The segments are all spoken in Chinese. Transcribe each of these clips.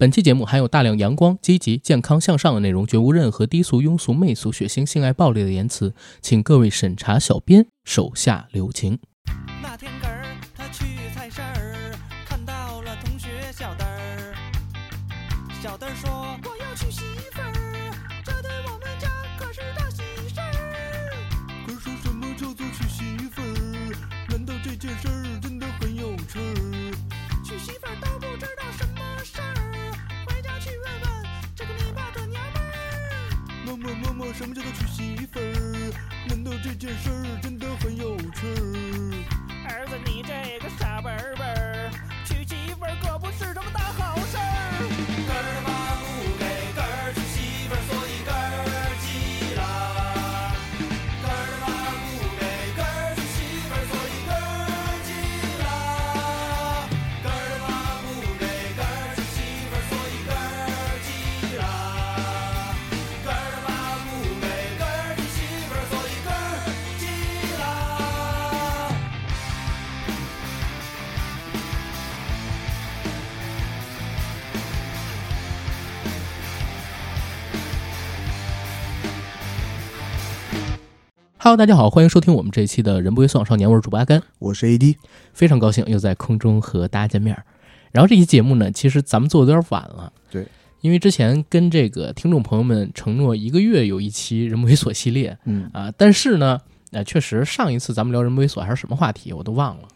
本期节目含有大量阳光、积极、健康、向上的内容，绝无任何低俗、庸俗、媚俗、血腥、性爱、暴力的言辞，请各位审查小编手下留情。叫做娶媳妇儿？难道这件事儿真的很有趣？儿 Hello，大家好，欢迎收听我们这一期的《人不为所往少年》，我是主播阿甘，我是 AD，非常高兴又在空中和大家见面儿。然后这期节目呢，其实咱们做的有点晚了，对，因为之前跟这个听众朋友们承诺一个月有一期《人不为所》系列。嗯，啊，但是呢，呃，确实上一次咱们聊《人不为所》还是什么话题，我都忘了。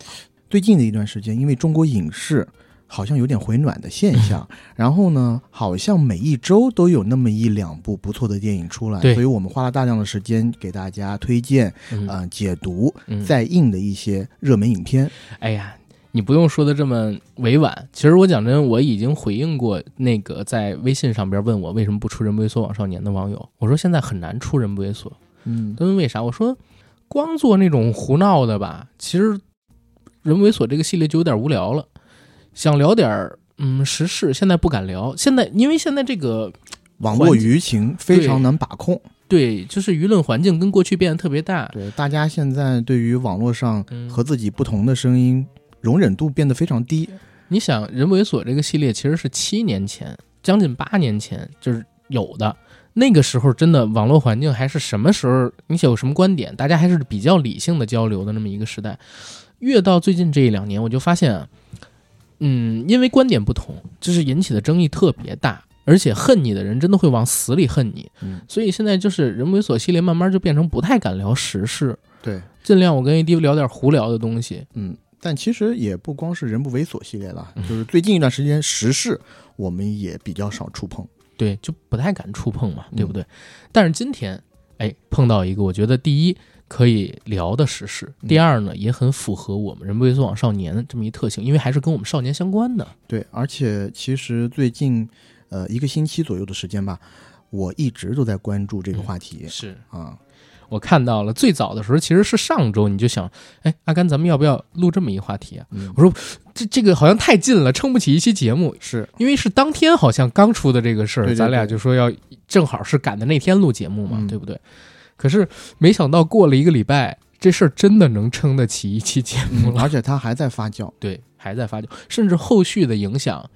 最近的一段时间，因为中国影视好像有点回暖的现象，然后呢，好像每一周都有那么一两部不错的电影出来，所以我们花了大量的时间给大家推荐、嗯。呃解读嗯，在映的一些热门影片。哎呀，你不用说的这么委婉。其实我讲真，我已经回应过那个在微信上边问我为什么不出《人不为所往少年》的网友，我说现在很难出《人不猥琐》，嗯。他问为啥？我说光做那种胡闹的吧，其实《人不为所》这个系列就有点无聊了，想聊点儿嗯时事，现在不敢聊。现在因为现在这个网络舆情非常难把控，对，就是舆论环境跟过去变得特别大。对大家现在对于网络上嗯和自己不同的声音容忍度变得非常低。你想，《人不为所》这个系列其实是七年前，将近八年前就是有的。那个时候真的网络环境还是什么时候？你想有什么观点，大家还是比较理性的交流的那么一个时代。越到最近这一两年，我就发现啊，嗯，因为观点不同，就是引起的争议特别大，而且恨你的人真的会往死里恨你。嗯，所以现在就是《人不为所》系列慢慢就变成不太敢聊时事，对，尽量我跟 AD 聊点胡聊的东西。嗯，但其实也不光是人不猥琐系列了，嗯就是最近一段时间时事我们也比较少触碰。对，就不太敢触碰嘛，嗯对不对？但是今天，哎，碰到一个我觉得第一可以聊的时事，嗯。第二呢也很符合我们人不为所往少年这么一特性，因为还是跟我们少年相关的。对，而且其实最近呃一个星期左右的时间吧，我一直都在关注这个话题、是。啊。我看到了，最早的时候其实是上周，你就想，哎，阿甘，咱们要不要录这么一话题啊？嗯，我说这这个好像太近了，撑不起一期节目，是。因为是当天好像刚出的这个事儿，咱俩就说要正好是赶的那天录节目嘛，嗯。对不对？可是没想到过了一个礼拜，这事儿真的能撑得起一期节目而且它还在发酵。对，还在发酵，甚至后续的影响，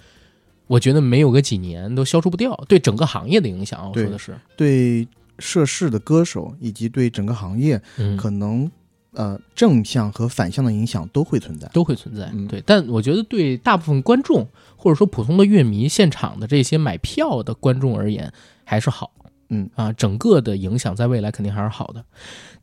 我觉得没有个几年都消除不掉，对整个行业的影响啊，我说的是，对涉事的歌手以及对整个行业嗯，可能呃正向和反向的影响都会存在。都会存在，嗯对。但我觉得对大部分观众或者说普通的乐迷、现场的这些买票的观众而言，还是好。嗯啊，整个的影响在未来肯定还是好的。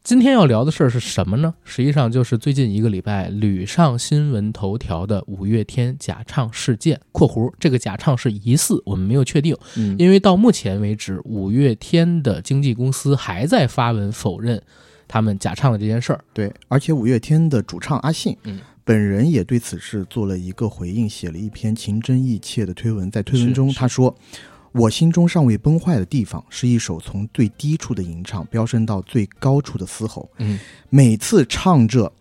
今天要聊的事儿是什么呢？实际上就是最近一个礼拜屡上新闻头条的五月天假唱事件（括弧这个假唱是疑似，我们没有确定，嗯，因为到目前为止，五月天的经纪公司还在发文否认他们假唱的这件事儿。对，而且五月天的主唱阿信，嗯本人也对此事做了一个回应，写了一篇情真意切的推文。在推文中，他说：“我心中尚未崩坏的地方，是一首从最低处的吟唱飙升到最高处的嘶吼。嗯，每次唱着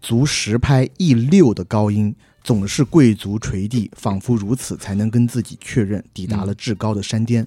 足十拍一六的高音，总是跪足垂地，仿佛如此才能跟自己确认抵达了至高的山巅。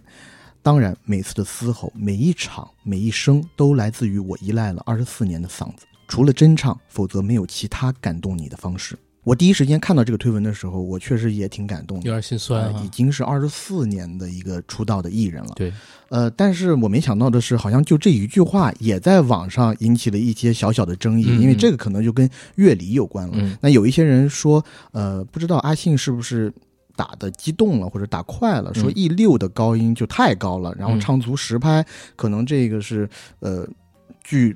当然，每次的嘶吼，每一场，每一声，都来自于我依赖了二十四年的嗓子。除了真唱，否则没有其他感动你的方式。我第一时间看到这个推文的时候，我确实也挺感动的。有点心酸啊呃已。经是二十四年的一个出道的艺人了。对，呃，但是我没想到的是，好像就这一句话也在网上引起了一些小小的争议，嗯因为这个可能就跟乐理有关了。嗯那有一些人说，呃，不知道阿信是不是打的激动了或者打快了，说嗯 E 六的高音就太高了，然后嗯唱足十拍，可能这个是呃，据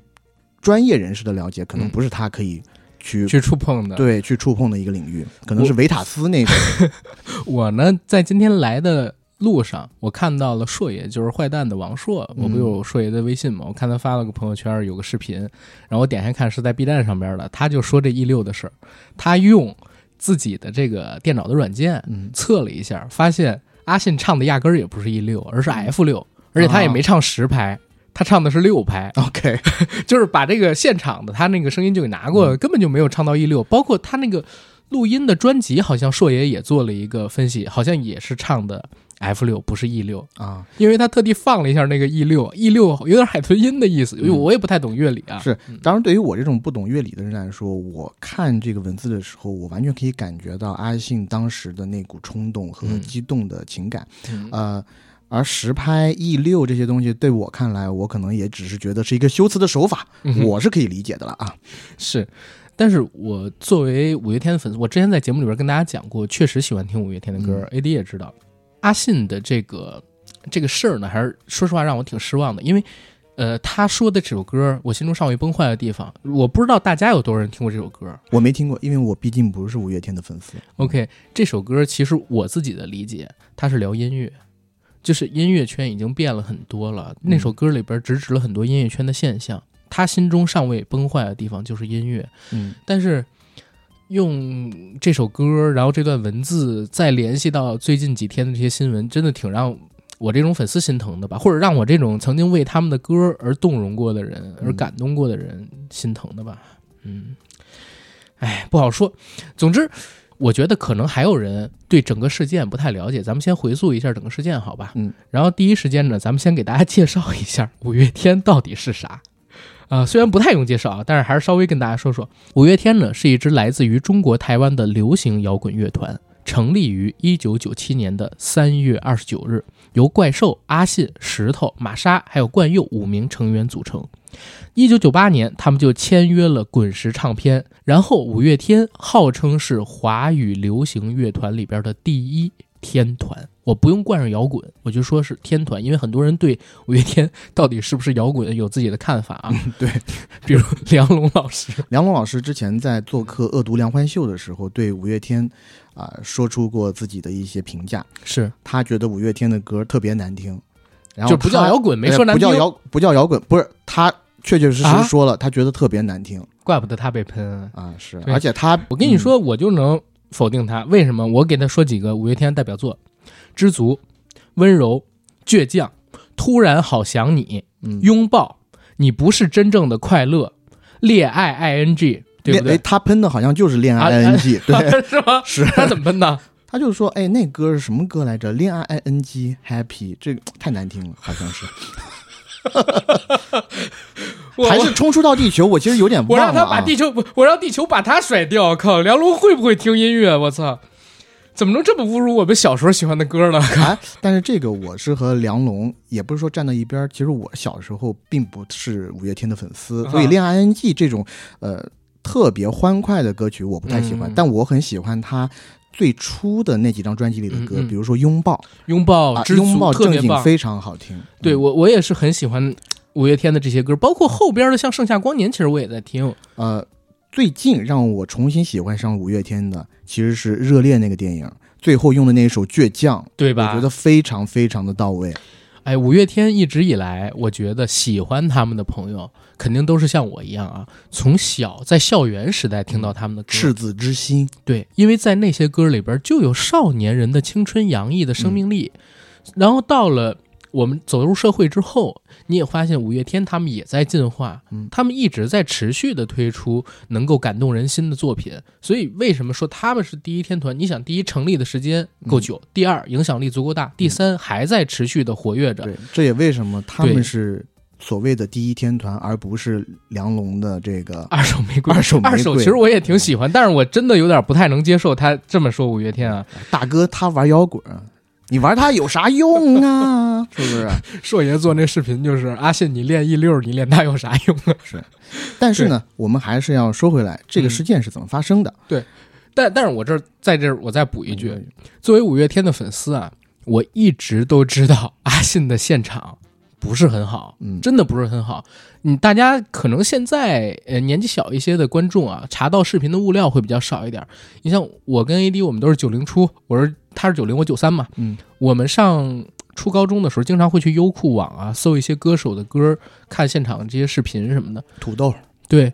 专业人士的了解，可能嗯不是他可以去。去触碰的。对，去触碰的一个领域，可能是维塔斯那个，我呢，在今天来的路上，我看到了硕爷，就是坏蛋的王硕，嗯我不有硕爷的微信吗？我看他发了个朋友圈，有个视频，然后我点开看是在 B 站上边的，他就说这 E 六的事儿，他用自己的这个电脑的软件嗯，测了一下，发现阿信唱的压根儿也不是 E 六，而是 F 六，而且他也没唱实拍。他唱的是六拍，OK，就是把这个现场的他那个声音就给拿过来，根本就没有唱到 E 六，包括他那个录音的专辑，好像硕爷也做了一个分析，好像也是唱的 F 六，不是 E 六，啊，因为他特地放了一下那个 E 六，E 六有点海豚音的意思，因为嗯。我也不太懂乐理啊。是，当然，对于我这种不懂乐理的人来说，我看这个文字的时候，我完全可以感觉到阿信当时的那股冲动和嗯。激动的情感。嗯。呃，而实拍 E 六这些东西，对我看来，我可能也只是觉得是一个修辞的手法，嗯我是可以理解的了啊。是，但是我作为五月天的粉丝，我之前在节目里边跟大家讲过，确实喜欢听五月天的歌、a d 也知道，阿信的这个这个事儿呢，还是说实话让我挺失望的，因为。呃，他说的这首歌，我心中尚未崩坏的地方，我不知道大家有多少人听过这首歌。我没听过，因为我毕竟不是五月天的粉丝。OK，这首歌其实我自己的理解，它是聊音乐，就是音乐圈已经变了很多了。那首歌里边直指了很多音乐圈的现象。他心中尚未崩坏的地方就是音乐，嗯但是用这首歌，然后这段文字，再联系到最近几天的这些新闻，真的挺让我这种粉丝心疼的吧，或者让我这种曾经为他们的歌而动容过的人，而感动过的人心疼的吧。嗯，哎，不好说。总之，我觉得可能还有人对整个事件不太了解，咱们先回溯一下整个事件，好吧？嗯，然后第一时间呢，咱们先给大家介绍一下 五月天到底是啥。啊、虽然不太用介绍啊，但是还是稍微跟大家说说，五月天呢是一支来自于中国台湾的流行摇滚乐团，成立于一九九七年的三月二十九日，由怪兽、阿信、石头、玛莎还有冠佑五名成员组成。一九九八年，他们就签约了滚石唱片，然后五月天号称是华语流行乐团里边的第一天团。我不用冠上摇滚，我就说是天团，因为很多人对五月天到底是不是摇滚有自己的看法啊。对，比如梁龙老师，梁龙老师之前在做客《恶毒梁欢秀》的时候，对五月天啊、说出过自己的一些评价。是他觉得五月天的歌特别难听，然后就不叫摇滚，没说难听呃不叫，摇不叫摇滚，不是他确确实啊实说了，他觉得特别难听怪不得他被喷。啊，是，而且他我跟你说，我就能否定他，为什么？我给他说几个五月天代表作：《知足》、《温柔》、《倔强》、《突然好想你》、嗯，拥抱，你不是真正的快乐，恋爱 ing，对不恋哎对？他喷的好像就是恋啊爱 ing，对，是吗？是，他怎么喷的？他就说，哎，那歌是什么歌来着？恋爱 ing happy，这个太难听了，好像是，我还是冲出到地球，我其实有点我让忘了啊。他把地球，我让地球把他甩掉。靠，梁龙会不会听音乐？我操，怎么能这么侮辱我们小时候喜欢的歌呢？哎，但是这个我是和梁龙，也不是说站到一边。其实我小时候并不是五月天的粉丝，所以《啊恋爱 ing》这种呃特别欢快的歌曲我不太喜欢，嗯但我很喜欢他最初的那几张专辑里的歌，嗯嗯比如说《拥抱》拥抱拥抱。正经非常好听。嗯对我，我也是很喜欢五月天的这些歌，包括后边的像《盛夏光年》，其实我也在听。呃，最近让我重新喜欢上五月天的其实是《热恋》那个电影，最后用的那一首《倔强》，对吧？我觉得非常非常的到位。哎，五月天一直以来，我觉得喜欢他们的朋友，肯定都是像我一样啊，从小在校园时代听到他们的歌，赤子之心，对，因为在那些歌里边就有少年人的青春洋溢的生命力，然后到了我们走入社会之后，你也发现五月天他们也在进化，嗯他们一直在持续的推出能够感动人心的作品。所以为什么说他们是第一天团？你想，第一成立的时间够久，第二影响力足够大，第三还在持续的活跃着。对，这也为什么他们是所谓的第一天团，而不是梁龙的这个二手玫瑰，二手玫瑰二手其实我也挺喜欢，但是我真的有点不太能接受他这么说五月天啊。大哥他玩摇滚，你玩它有啥用啊？是不是？硕爷做那视频就是阿信，你练一溜，你练它有啥用啊？是但是呢，我们还是要说回来，这个事件是怎么发生的？对但但是我这儿在这儿我再补一句，嗯作为五月天的粉丝啊，我一直都知道阿信的现场不是很好，嗯，真的不是很好。你，大家可能现在呃年纪小一些的观众啊，查到视频的物料会比较少一点。你像我跟 AD，我们都是九零初，我是他是九零，我九三嘛。嗯，我们上初高中的时候，经常会去优酷网啊搜一些歌手的歌，看现场这些视频什么的。土豆，对，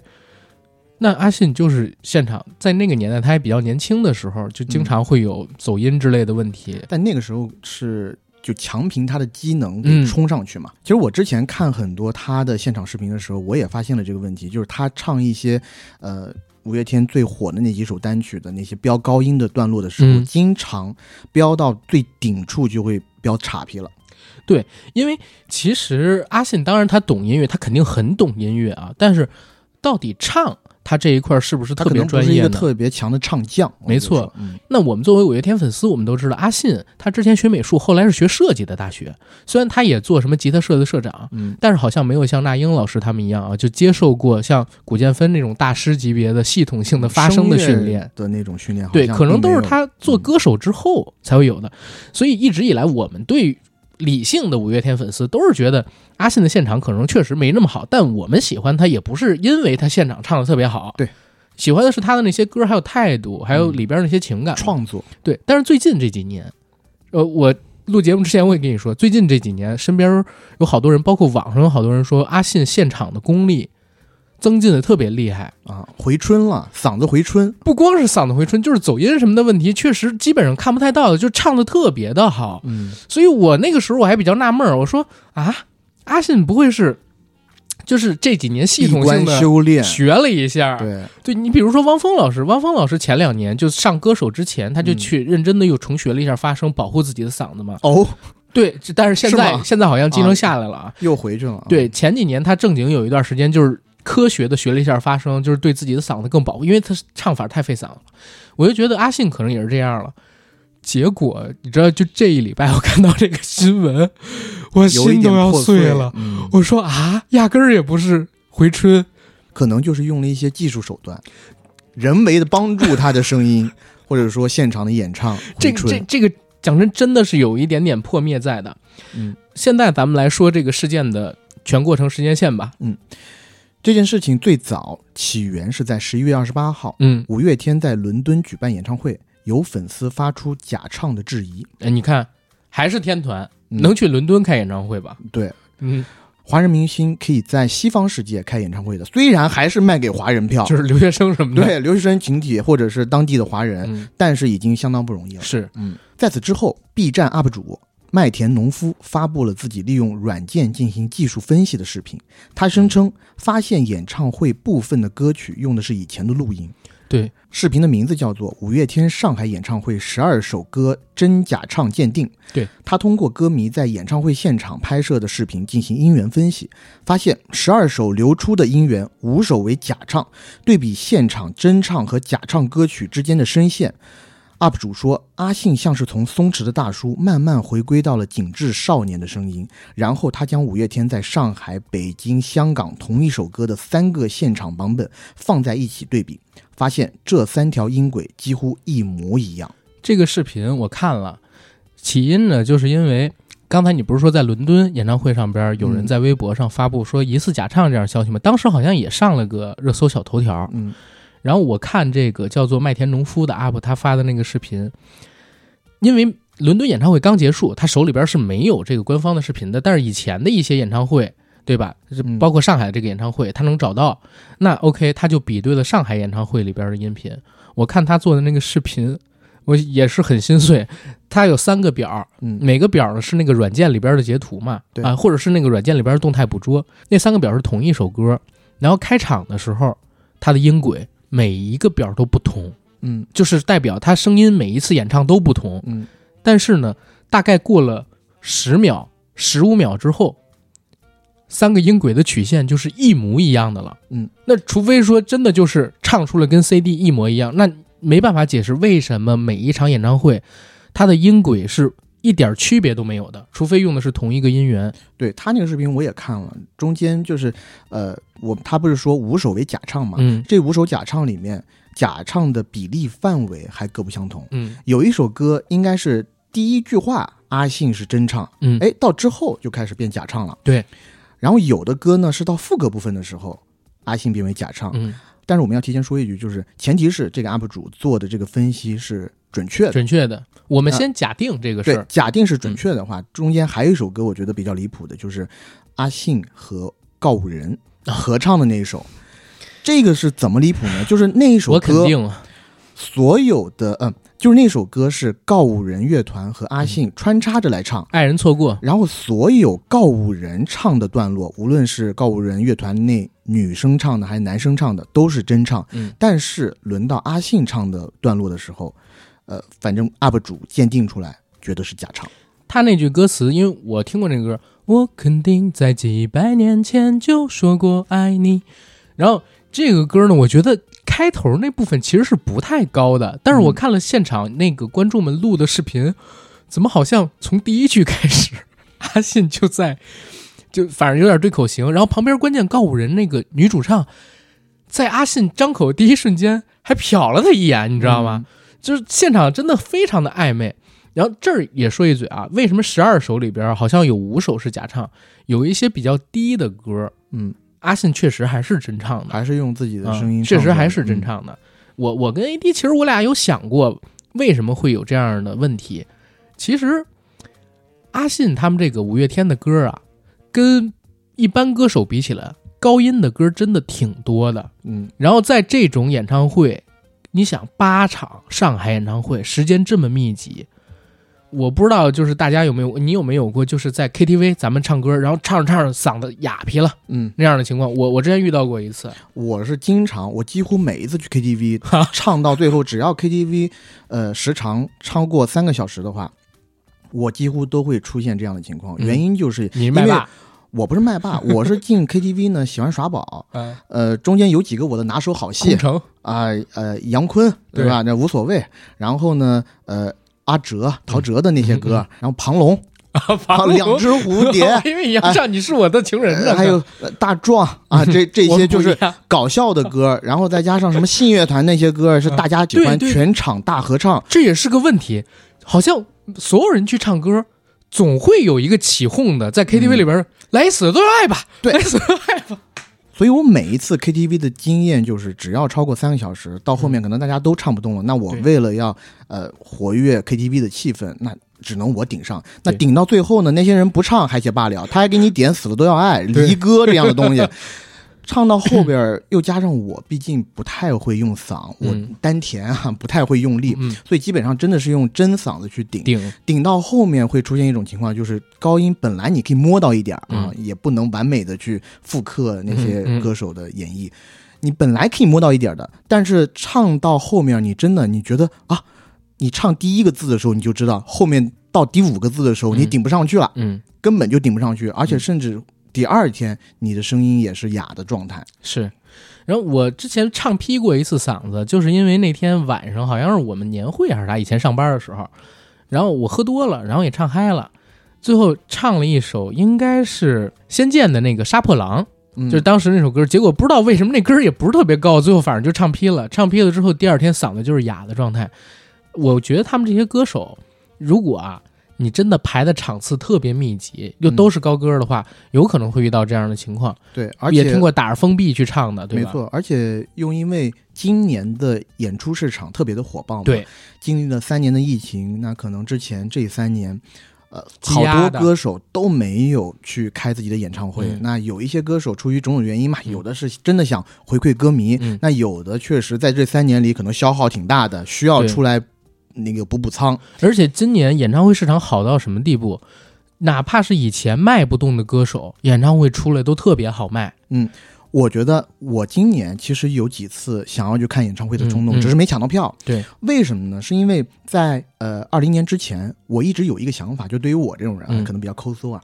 那阿信就是现场，在那个年代他还比较年轻的时候，就经常会有走音之类的问题。但那个时候是就强凭他的机能给嗯冲上去嘛。其实我之前看很多他的现场视频的时候，我也发现了这个问题，就是他唱一些呃五月天最火的那几首单曲的那些飙高音的段落的时候，嗯经常飙到最顶处就会飙岔劈了。对因为其实阿信当然他懂音乐，他肯定很懂音乐啊，但是到底唱他这一块是不是特别专业是一个专业？特别强的唱将，没错，嗯，那我们作为五月天粉丝，我们都知道阿信他之前学美术，后来是学设计的大学，虽然他也做什么吉他社的社长，嗯，但是好像没有像那英老师他们一样啊，就接受过像古建芬那种大师级别的系统性的发声的训练。的那种训练，对，可能都是他做歌手之后才会有的。所以一直以来，我们对理性的五月天粉丝都是觉得阿信的现场可能确实没那么好，但我们喜欢他也不是因为他现场唱的特别好，对，喜欢的是他的那些歌，还有态度，还有嗯里边那些情感。创作，对，但是最近这几年，呃，我录节目之前我也跟你说，最近这几年身边有好多人，包括网上有好多人说阿信现场的功力增进的特别厉害。啊，回春了，嗓子回春，不光是嗓子回春，就是走音什么的问题，确实基本上看不太到的，就唱的特别的好。嗯，所以我那个时候我还比较纳闷儿，我说啊，阿信不会是就是这几年系统性的修炼，学了一下？对，对你比如说汪峰老师，汪峰老师前两年就上歌手之前，他就嗯去认真的又重学了一下发声，保护自己的嗓子嘛。哦，对，但是现在现在好像技能下来了啊。又回去了，啊对，，前几年他正经有一段时间就是科学的学了一下发声，就是对自己的嗓子更保护，因为他唱法太费嗓了。我就觉得阿信可能也是这样了。结果你知道，就这一礼拜我看到这个新闻，我心都要破碎了。嗯，我说啊，压根儿也不是回春，可能就是用了一些技术手段，人为的帮助他的声音，或者说现场的演唱这个这这个讲真真的是有一点点破灭在的。嗯，现在咱们来说这个事件的全过程时间线吧。这件事情最早起源是在十一月二十八号，嗯，五月天在伦敦举办演唱会，有粉丝发出假唱的质疑。哎你看，还是天团、嗯能去伦敦开演唱会吧？对，嗯，华人明星可以在西方世界开演唱会的，虽然还是卖给华人票，就是留学生什么的。对留学生群体或者是当地的华人，嗯，但是已经相当不容易了。是，嗯，在此之后，B 站 UP 主麦田农夫发布了自己利用软件进行技术分析的视频。他声称发现演唱会部分的歌曲用的是以前的录音。对，视频的名字叫做《五月天上海演唱会十二首歌真假唱鉴定》。对他通过歌迷在演唱会现场拍摄的视频进行音源分析，发现十二首流出的音源五首为假唱，对比现场真唱和假唱歌曲之间的声线。UP 主说，阿信像是从松弛的大叔慢慢回归到了紧致少年的声音，然后他将五月天在上海、北京、香港同一首歌的三个现场版本放在一起对比，发现这三条音轨几乎一模一样。这个视频我看了，起因呢，就是因为刚才你不是说在伦敦演唱会上边有人嗯在微博上发布说疑似假唱这样消息吗？当时好像也上了个热搜小头条。嗯然后我看这个叫做麦田农夫的 UP 他发的那个视频，因为伦敦演唱会刚结束，他手里边是没有这个官方的视频的，但是以前的一些演唱会，对吧？包括上海这个演唱会，他能找到。那 OK，他就比对了上海演唱会里边的音频。我看他做的那个视频，我也是很心碎。他有三个表，嗯每个表呢是那个软件里边的截图嘛，啊，或者是那个软件里边的动态捕捉。那三个表是同一首歌，然后开场的时候，他的音轨每一个表都不同，嗯就是代表他声音每一次演唱都不同。嗯但是呢，大概过了十秒、十五秒之后，三个音轨的曲线就是一模一样的了。嗯，那除非说真的就是唱出了跟 CD 一模一样，那没办法解释为什么每一场演唱会它的音轨是一点区别都没有的，除非用的是同一个音源。对他那个视频我也看了，中间就是呃，我他不是说五首为假唱嘛？嗯这五首假唱里面，假唱的比例范围还各不相同。嗯有一首歌应该是第一句话阿信是真唱，嗯，哎，到之后就开始变假唱了。对，然后有的歌呢是到副歌部分的时候，阿信变为假唱。嗯，但是我们要提前说一句，就是前提是这个 UP 主做的这个分析是准确的。准确的。我们先假定这个事对儿，，假定是准确的话，中间还有一首歌，我觉得比较离谱的，就是阿信和告五人合唱的那一首。这个是怎么离谱呢？就是那一首我肯歌，定啊。所有的嗯、就是那首歌是告五人乐团和阿嗯信穿插着来唱，爱人错过，然后所有告五人唱的段落，无论是告五人乐团内女生唱的还是男生唱的，都是真唱。嗯，但是轮到阿信唱的段落的时候，呃，反正 UP 主鉴定出来，觉得是假唱。他那句歌词，因为我听过那个歌，我肯定在几百年前就说过爱你。然后这个歌呢，我觉得开头那部分其实是不太高的，但是我嗯看了现场那个观众们录的视频，怎么好像从第一句开始，阿信就在，就反正有点对口型，然后旁边关键告五人那个女主唱，在阿信张口第一瞬间还瞟了他一眼，你知道吗？就是现场真的非常的暧昧。然后这儿也说一嘴啊，为什么十二首里边好像有五首是假唱，有一些比较低的歌，嗯，阿信确实还是真唱的，还是用自己的声音、嗯确实还是真。唱的。我我跟 AD 其实我俩有想过为什么会有这样的问题。其实阿信他们这个五月天的歌啊，跟一般歌手比起来，高音的歌真的挺多的。嗯，然后在这种演唱会，你想八场上海演唱会时间这么密集，我不知道就是大家有没有你有没有过就是在 KTV 咱们唱歌，然后唱着唱着嗓子哑皮了嗯，那样的情况，我我之前遇到过一次。我是经常，我几乎每一次去 KTV 唱到最后，只要 KTV 呃时长超过三个小时的话，我几乎都会出现这样的情况。嗯原因就是你是麦霸，我不是麦霸，我是进 KTV 呢喜欢耍宝。嗯，呃，中间有几个我的拿手好戏，啊，呃，杨坤对吧？那无所谓。然后呢，呃，阿哲、陶喆的那些歌，嗯然后庞龙，啊，两只蝴蝶，因为杨唱你是我的情人呢，呃还有呃大壮啊，这这些就是搞笑的歌，然后再加上什么信乐团那些歌是大家喜欢，全场大合唱。这也是个问题，好像所有人去唱歌。总会有一个起哄的，在 KTV 里边、来死都要爱吧，对来死都要爱吧。所以我每一次 KTV 的经验就是，只要超过三个小时，到后面可能大家都唱不动了，那我为了要呃活跃 KTV 的气氛，那只能我顶上。那顶到最后呢，那些人不唱还且罢了，他还给你点死了都要爱离歌这样的东西。唱到后边儿 又加上我，毕竟不太会用嗓，我嗯丹田啊不太会用力，嗯，所以基本上真的是用真嗓子去顶。顶。顶到后面会出现一种情况，就是高音本来你可以摸到一点儿啊，也不能完美的去复刻那些歌手的演绎。你本来可以摸到一点儿的，但是唱到后面，你真的你觉得啊，你唱第一个字的时候，你就知道后面到第五个字的时候，嗯。你顶不上去了，嗯。根本就顶不上去，而且甚至第二天你的声音也是哑的状态。是。然后我之前唱劈过一次嗓子，就是因为那天晚上好像是我们年会还是啥，以前上班的时候，然后我喝多了，然后也唱嗨了，最后唱了一首应该是《仙剑》的那个《杀破狼》。嗯，就是当时那首歌，结果不知道为什么那歌儿也不是特别高，最后反正就唱劈了。唱劈了之后，第二天嗓子就是哑的状态。我觉得他们这些歌手，如果啊你真的排的场次特别密集，又都是高歌的话，有可能会遇到这样的情况。对，而且也听过打着封闭去唱的，对吧？没错，而且又因为今年的演出市场特别的火爆嘛，对，经历了三年的疫情，那可能之前这三年，呃，好多歌手都没有去开自己的演唱会。嗯那有一些歌手出于种种原因嘛，有的是真的想回馈歌迷，嗯那有的确实在这三年里可能消耗挺大的，需要出来那个补补仓。而且今年演唱会市场好到什么地步？哪怕是以前卖不动的歌手，演唱会出来都特别好卖。嗯我觉得我今年其实有几次想要去看演唱会的冲动，嗯嗯只是没抢到票。对，为什么呢？是因为在呃二零年之前，我一直有一个想法，就对于我这种人啊，嗯可能比较抠搜啊，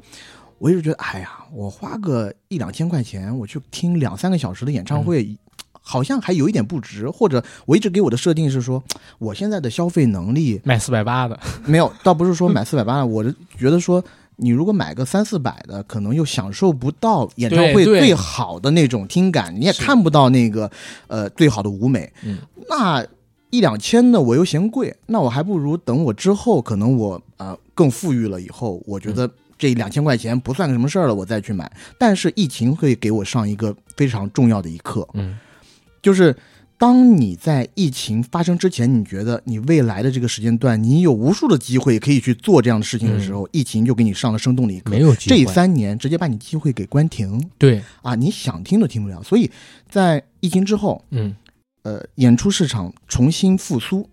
我一直觉得，哎呀，我花个一两千块钱，我去听两三个小时的演唱会，好像还有一点不值。或者我一直给我的设定是说，我现在的消费能力买四百八的，没有，倒不是说买四百八的，我是觉得说，你如果买个三四百的，可能又享受不到演唱会最好的那种听感，你也看不到那个呃最好的舞美。嗯那一两千的我又嫌贵，那我还不如等我之后，可能我呃更富裕了以后，我觉得这两千块钱不算个什么事儿了，我再去买。但是疫情会给我上一个非常重要的一课，嗯就是当你在疫情发生之前，你觉得你未来的这个时间段，你有无数的机会可以去做这样的事情的时候，疫情就给你上了生动的一课。没有机会。这三年直接把你机会给关停对，啊！你想听都听不了。所以在疫情之后，嗯呃，演出市场重新复苏，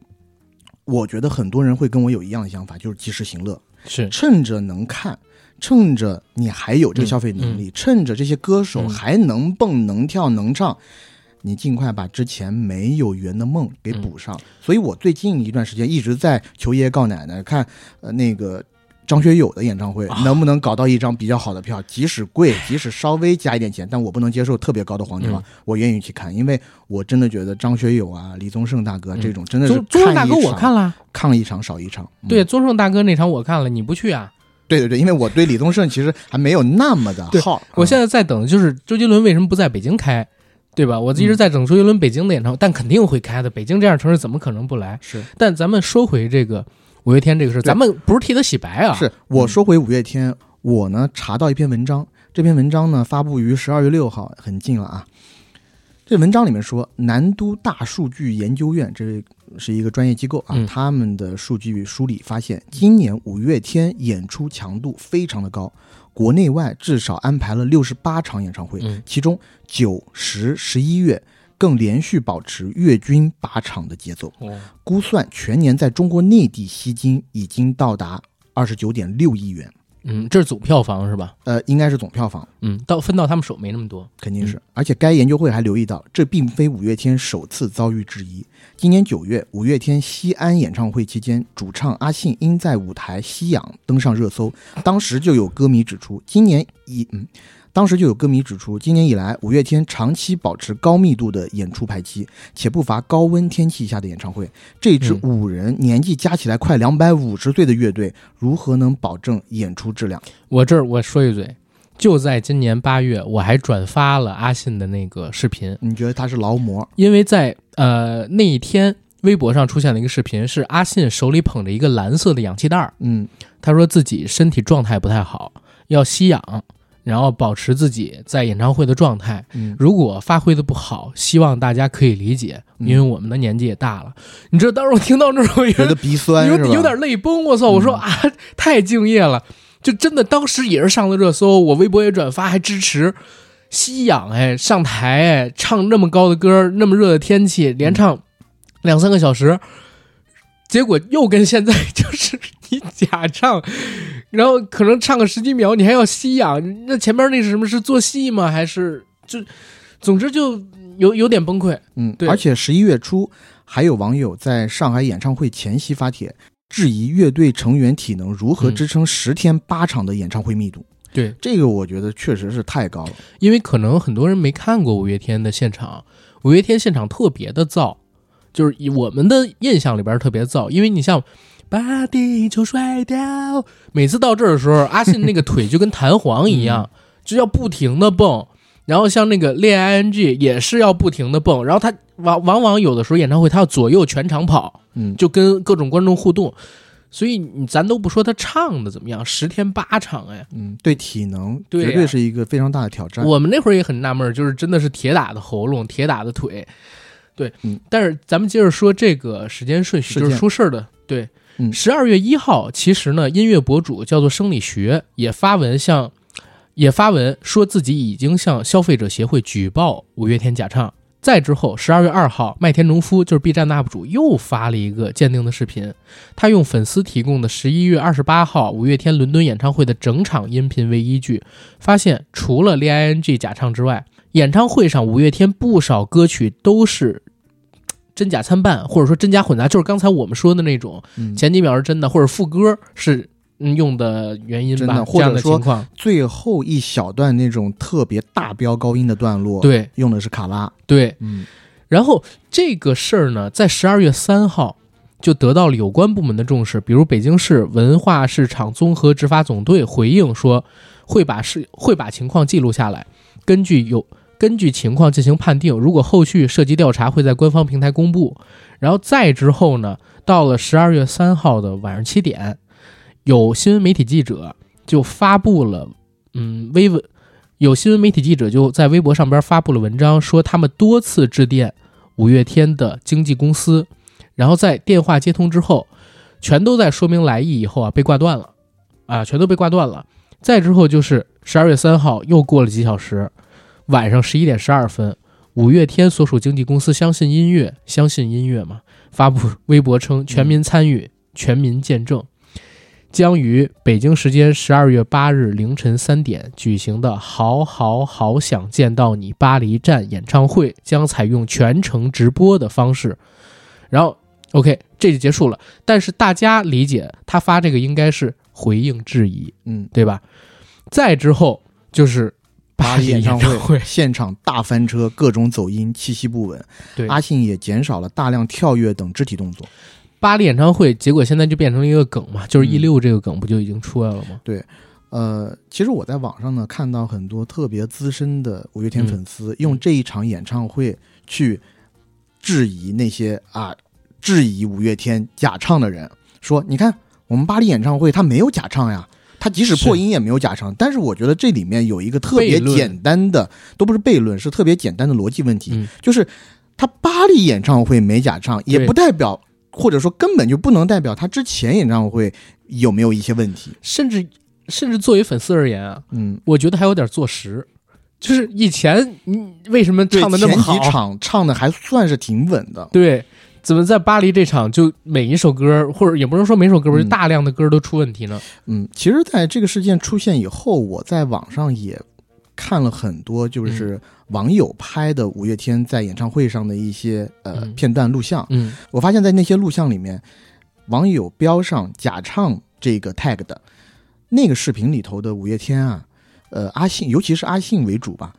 我觉得很多人会跟我有一样的想法，就是及时行乐，是趁着能看，趁着你还有这个消费能力，趁着这些歌手嗯还能蹦、能跳、能唱，你尽快把之前没有圆的梦给补上。所以我最近一段时间一直在求爷爷告奶奶，看呃那个。张学友的演唱会能不能搞到一张比较好的票？即使贵，即使稍微加一点钱，但我不能接受特别高的黄牛啊！我愿意去看，因为我真的觉得张学友啊、李宗盛大哥这种真的是宗宗盛大哥我看了，看一场少一场。嗯对，宗盛大哥那场我看了，你不去啊？对对对，因为我对李宗盛其实还没有那么的。我现在在在等，就是周杰伦为什么不在北京开，对吧？我一直在等周杰伦北京的演唱会，但肯定会开的。北京这样城市怎么可能不来？是但咱们说回这个五月天这个事儿，咱们不是替他洗白啊，是我说回五月天，我呢查到一篇文章，这篇文章呢发布于十二月六号，很近了啊。这文章里面说，南都大数据研究院这是一个专业机构啊，嗯他们的数据梳理发现，今年五月天演出强度非常的高，国内外至少安排了六十八场演唱会，嗯其中九、十、十一月更连续保持月均八场的节奏。哦，估算全年在中国内地吸金已经到达二十九点六亿元，嗯，这是总票房是吧？呃，应该是总票房，嗯，到分到他们手没那么多，肯定是。而且该研究会还留意到，这并非五月天首次遭遇质疑。今年九月，五月天西安演唱会期间，主唱阿信因在舞台吸氧登上热搜，当时就有歌迷指出，今年以嗯。当时就有歌迷指出，今年以来，五月天长期保持高密度的演出排期，且不乏高温天气下的演唱会。这支嗯五人年纪加起来快两百五十岁的乐队，如何能保证演出质量？我这儿我说一嘴，就在今年八月，我还转发了阿信的那个视频，你觉得他是劳模？因为在呃那一天，微博上出现了一个视频，是阿信手里捧着一个蓝色的氧气袋儿，嗯，他说自己身体状态不太好，要吸氧，然后保持自己在演唱会的状态。嗯如果发挥的不好，希望大家可以理解，嗯因为我们的年纪也大了。你知道，当时我听到这儿，我觉得鼻酸？有有点泪崩。我操！我说嗯啊，太敬业了，就真的当时也是上了热搜，我微博也转发，还支持。吸氧哎，上台，唱那么高的歌，那么热的天气，连唱两三个小时，结果又跟现在就是你假唱，然后可能唱个十几秒，你还要吸氧，那前面那是什么？是做戏吗？还是就，总之就有有点崩溃。嗯，对而且十一月初，还有网友在上海演唱会前夕发帖，质疑乐队成员体能如何嗯支撑十天八场的演唱会密度。对，这个我觉得确实是太高了。因为可能很多人没看过五月天的现场，五月天现场特别的燥，就是以我们的印象里边特别燥。因为你像把地球甩掉，每次到这儿的时候，阿信那个腿就跟弹簧一样，就要不停的蹦。然后像那个恋 ing 也是要不停的蹦，然后他往往往有的时候演唱会他要左右全场跑，嗯，就跟各种观众互动。所以你咱都不说他唱的怎么样，十天八场哎，嗯，对体能绝对是一个非常大的挑战。我们那会儿也很纳闷，就是真的是铁打的喉咙，铁打的腿，对，嗯。但是咱们接着说这个时间顺序，就是出事儿的，对，嗯。十二月一号，其实呢，音乐博主叫做生理学也发文向，也发文说自己已经向消费者协会举报五月天假唱。再之后，十二月二号，麦田农夫就是 B 站的 UP 主又发了一个鉴定的视频，他用粉丝提供的十一月二十八号五月天伦敦演唱会的整场音频为依据，发现除了恋 ing 假唱之外，演唱会上五月天不少歌曲都是 真假参半，或者说真假混杂，就是刚才我们说的那种，嗯前几秒是真的，或者副歌是嗯用的原因吧，真的或这样者说的情况。最后一小段那种特别大飙高音的段落，，对。用的是卡拉，对，嗯。然后这个事儿呢，在十二月三号就得到了有关部门的重视，比如北京市文化市场综合执法总队回应说，会把事会把情况记录下来，根据有根据情况进行判定，如果后续涉及调查，会在官方平台公布。然后再之后呢，到了十二月三号的晚上七点，有新闻媒体记者就发布了，嗯，微文。有新闻媒体记者就在微博上边发布了文章，说他们多次致电五月天的经纪公司，然后在电话接通之后，全都在说明来意以后啊被挂断了，啊，全都被挂断了。再之后就是十二月三号，又过了几小时，晚上十一点十二分，五月天所属经纪公司相信音乐，相信音乐嘛，发布微博称全民参与，全民见证。将于北京时间十二月八日凌晨三点举行的“好好好想见到你”巴黎站演唱会将采用全程直播的方式。然后，OK，这就结束了。但是大家理解，他发这个应该是回应质疑，嗯，对吧？再之后就是巴黎演唱唱会现场大翻车，各种走音，气息不稳。对阿信也减少了大量跳跃等肢体动作。巴黎演唱会，结果现在就变成了一个梗嘛，就是嗯 E 六这个梗不就已经出来了吗？对呃，其实我在网上呢看到很多特别资深的五月天嗯粉丝、用这一场演唱会去质疑那些啊质疑五月天假唱的人，说你看我们巴黎演唱会他没有假唱呀，他即使破音也没有假唱。但是我觉得这里面有一个特别简单的，都不是悖论，是特别简单的逻辑问题，嗯就是他巴黎演唱会没假唱，也不代表。或者说根本就不能代表他之前演唱会有没有一些问题，甚至甚至作为粉丝而言啊，嗯，我觉得还有点坐实，就是以前你为什么唱的那么好前？几场唱的还算是挺稳的。对，怎么在巴黎这场就每一首歌，或者也不能说每首歌吧，嗯就大量的歌都出问题呢？嗯，其实在这个事件出现以后，我在网上也看了很多，嗯就是网友拍的五月天在演唱会上的一些呃嗯片段录像。嗯我发现，在那些录像里面，网友标上假唱这个 tag 的那个视频里头的五月天啊，呃，阿信，尤其是阿信为主吧，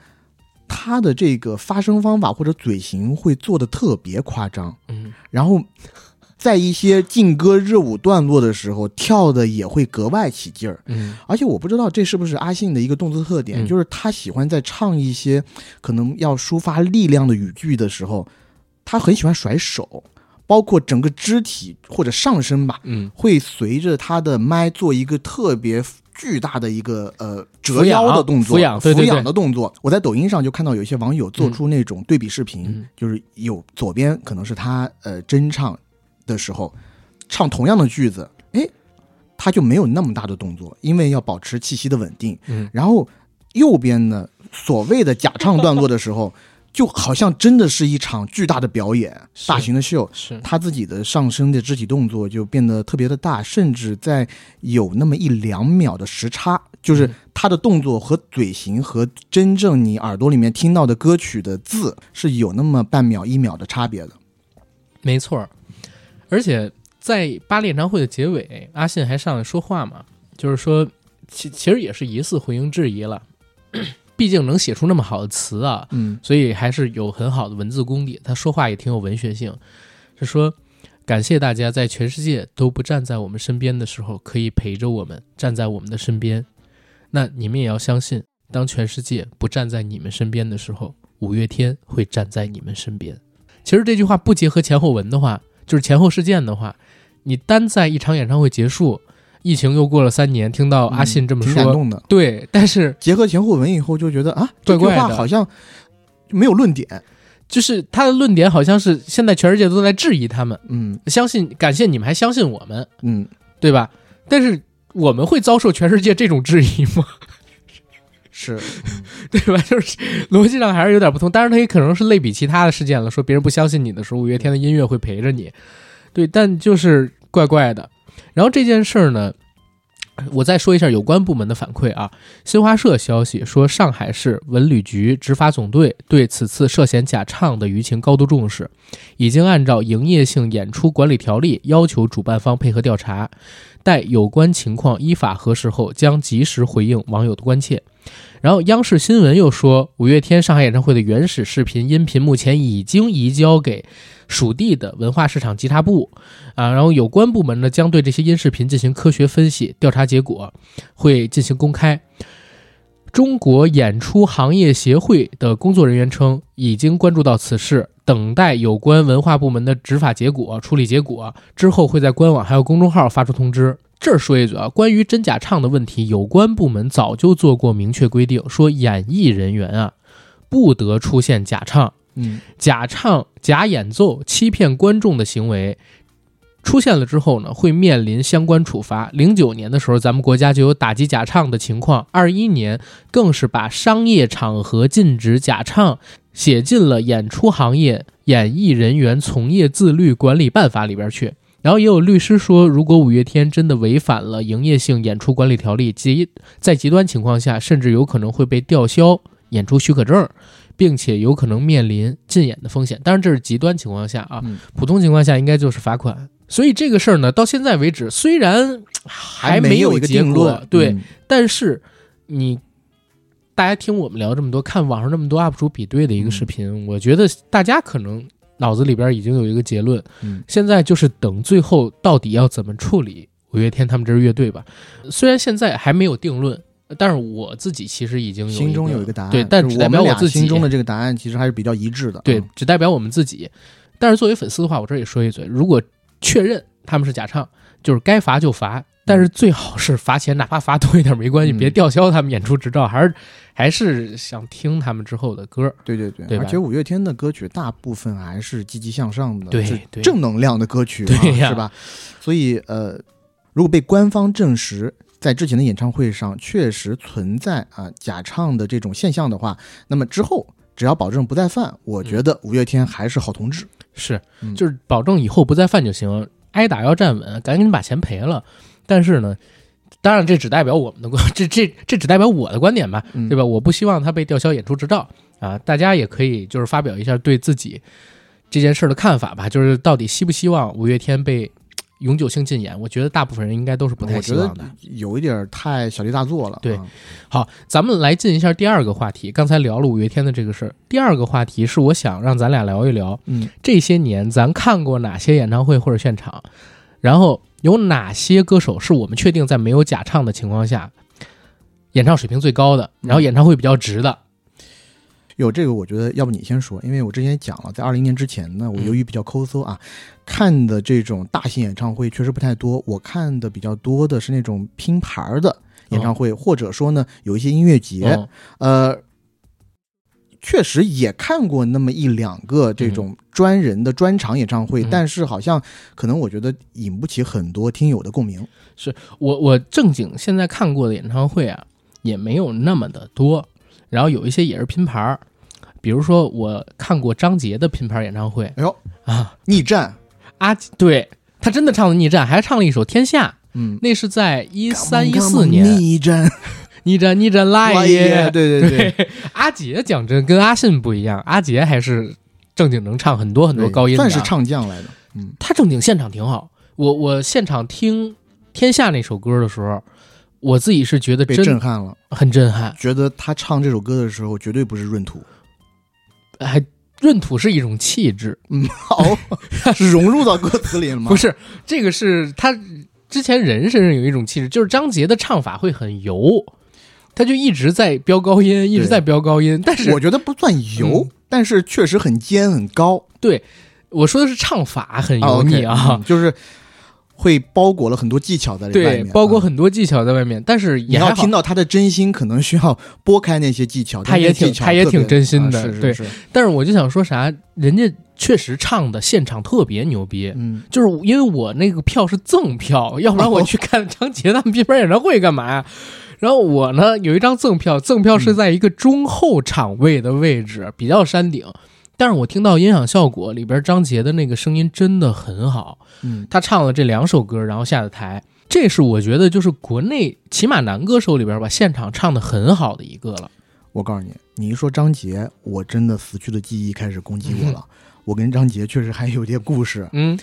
他的这个发声方法或者嘴型会做的特别夸张。嗯，然后在一些劲歌热舞段落的时候，跳的也会格外起劲儿。嗯。而且我不知道这是不是阿信的一个动作特点，嗯。就是他喜欢在唱一些可能要抒发力量的语句的时候，他很喜欢甩手，包括整个肢体或者上身吧，嗯。会随着他的麦做一个特别巨大的一个呃折腰的动作，俯仰俯仰的动作。我在抖音上就看到有一些网友做出那种对比视频，嗯。就是有左边可能是他呃真唱的时候，唱同样的句子，哎，他就没有那么大的动作，因为要保持气息的稳定。嗯，然后右边呢，所谓的假唱段落的时候，就好像真的是一场巨大的表演，大型的秀。是他自己的上身的肢体动作就变得特别的大，甚至在有那么一两秒的时差，就是嗯他的动作和嘴型和真正你耳朵里面听到的歌曲的字是有那么半秒一秒的差别的。没错儿。而且在巴黎演唱会的结尾，阿信还上来说话嘛，就是说，其其实也是疑似回应质疑了，毕竟能写出那么好的词啊，嗯所以还是有很好的文字功底。他说话也挺有文学性，是说感谢大家在全世界都不站在我们身边的时候，可以陪着我们站在我们的身边。那你们也要相信，当全世界不站在你们身边的时候，五月天会站在你们身边。其实这句话不结合前后文的话，就是前后事件的话，你单在一场演唱会结束，疫情又过了三年，听到阿信这么说，嗯挺感动的。对，但是结合前后文以后，就觉得啊，这句怪怪的话好像没有论点。就是他的论点好像是现在全世界都在质疑他们，嗯相信感谢你们还相信我们，嗯，对吧？但是我们会遭受全世界这种质疑吗？是，对吧？就是逻辑上还是有点不同。当然，他也可能是类比其他的事件了，说别人不相信你的时候，五月天的音乐会陪着你，对，但就是怪怪的。然后这件事儿呢，我再说一下有关部门的反馈啊。新华社消息说，上海市文旅局执法总队对此次涉嫌假唱的舆情高度重视，已经按照营业性演出管理条例要求主办方配合调查。待有关情况依法核实后，将及时回应网友的关切。然后，央视新闻又说，五月天上海演唱会的原始视频、音频目前已经移交给属地的文化市场稽查部，啊，然后有关部门呢将对这些音视频进行科学分析，调查结果会进行公开。中国演出行业协会的工作人员称，已经关注到此事，等待有关文化部门的执法结果、处理结果之后，会在官网还有公众号发出通知。这儿说一嘴啊，关于真假唱的问题，有关部门早就做过明确规定，说演艺人员啊不得出现假唱、嗯假唱、假演奏、欺骗观众的行为。出现了之后呢，会面临相关处罚。零九年的时候，咱们国家就有打击假唱的情况；二一年更是把商业场合禁止假唱写进了演出行业演艺人员从业自律管理办法里边去。然后也有律师说，如果五月天真的违反了营业性演出管理条例，极在极端情况下，甚至有可能会被吊销演出许可证，并且有可能面临禁演的风险。当然，这是极端情况下啊，嗯普通情况下应该就是罚款。所以这个事儿呢，到现在为止虽然还没有结一个定论，，对，嗯。但是你大家听我们聊这么多，看网上那么多 UP 主比对的一个视频，我觉得大家可能脑子里边已经有一个结论，嗯。现在就是等最后到底要怎么处理五月天他们这支乐队吧。虽然现在还没有定论，但是我自己其实已经有心中有一一个答案，对，但只代表我自己。心中的这个答案其实还是比较一致的，对嗯，只代表我们自己。但是作为粉丝的话，我这儿也说一嘴，如果确认他们是假唱，就是该罚就罚，但是最好是罚钱，哪怕罚多一点没关系，嗯。别吊销他们演出执照，还是还是想听他们之后的歌。对对对，对吧？而且五月天的歌曲大部分还是积极向上的，对是对。正能量的歌曲、啊，对呀。是吧？所以呃，如果被官方证实在之前的演唱会上确实存在啊、假唱的这种现象的话，那么之后只要保证不再犯，我觉得五月天还是好同志。是，嗯就是保证以后不再犯就行，挨打要站稳，赶紧把钱赔了。但是呢，当然这只代表我们的 观，这这这只代表我的观点吧，嗯对吧？我不希望他被吊销演出执照啊，大家也可以就是发表一下对自己这件事的看法吧，就是到底希不希望五月天被永久性禁演？我觉得大部分人应该都是不太希望的。有一点太小题大做了。对啊好，咱们来进一下第二个话题。刚才聊了五月天的这个事儿，第二个话题是我想让咱俩聊一聊，嗯，这些年咱看过哪些演唱会或者现场，然后有哪些歌手是我们确定在没有假唱的情况下，演唱水平最高的，然后演唱会比较值的。有这个，我觉得要不你先说，因为我之前也讲了，在二零年之前呢，我嗯。由于比较抠搜啊，看的这种大型演唱会确实不太多，我看的比较多的是那种拼盘儿的演唱会，或者说呢有一些音乐节，哦。呃，确实也看过那么一两个这种专人的专场演唱会，嗯。但是好像可能我觉得引不起很多听友的共鸣。是我我正经现在看过的演唱会啊，也没有那么的多，然后有一些也是拼盘儿，比如说我看过张杰的拼盘演唱会。哎呦，啊，逆战，阿对他真的唱了逆战，还唱了一首《天下》，嗯，那是在一三一四年，逆战，逆战逆战来也，对对对，阿杰讲真跟阿信不一样，阿杰还是正经能唱很多很多高音的，算是唱将来的。嗯，他正经现场挺好。我我现场听《天下》那首歌的时候，我自己是觉得被震撼了，很震撼，觉得他唱这首歌的时候绝对不是闰土，还闰土是一种气质，哦，是 融入到歌词里了吗？不是这个是他之前人身上有一种气质，就是张杰的唱法会很油，他就一直在飙高音，一直在飙高音，但是我觉得不算油，嗯。但是确实很尖很高，对我说的是唱法很啊油腻啊。嗯，就是会包裹了很多技巧在外对面，，包括嗯很多技巧在外面，但是你要也还好听到他的真心，可能需要拨开那些技巧。他也挺他也挺真心的对啊是是是，但是我就想说啥，人家确实唱的现场特别牛逼，嗯，就是因为我那个票是赠票，要不然我去看张杰他们闭门演唱会干嘛呀？然后我呢有一张赠票，赠票是在一个中后场位的位置，比较山顶。但是我听到音响效果里边张杰的那个声音真的很好，嗯，他唱了这两首歌，然后下的台，这是我觉得就是国内起码男歌手里边吧，现场唱的很好的一个了。我告诉你，你一说张杰，我真的死去的记忆开始攻击我了。我跟张杰确实还有点故事。嗯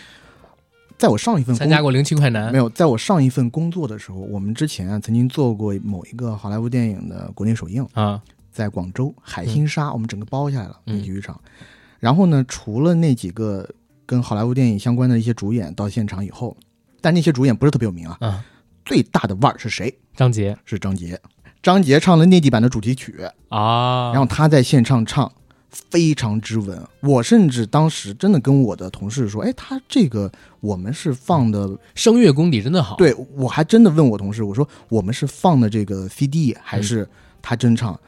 在我上一份参加过零七快男没有，在我上一份工作的时候，我们之前啊曾经做过某一个好莱坞电影的国内首映，啊，在广州海心沙，我们整个包下来了体育场。然后呢，除了那几个跟好莱坞电影相关的一些主演到现场以后，但那些主演不是特别有名啊。啊，最大的腕儿是谁？张杰是张杰。张杰唱了内地版的主题曲，啊，然后他在现场唱，非常之稳。我甚至当时真的跟我的同事说：“哎，他这个我们是放的，声乐功底真的好，对我还真的问我同事，我说我们是放的这个 CD 还是他真唱？”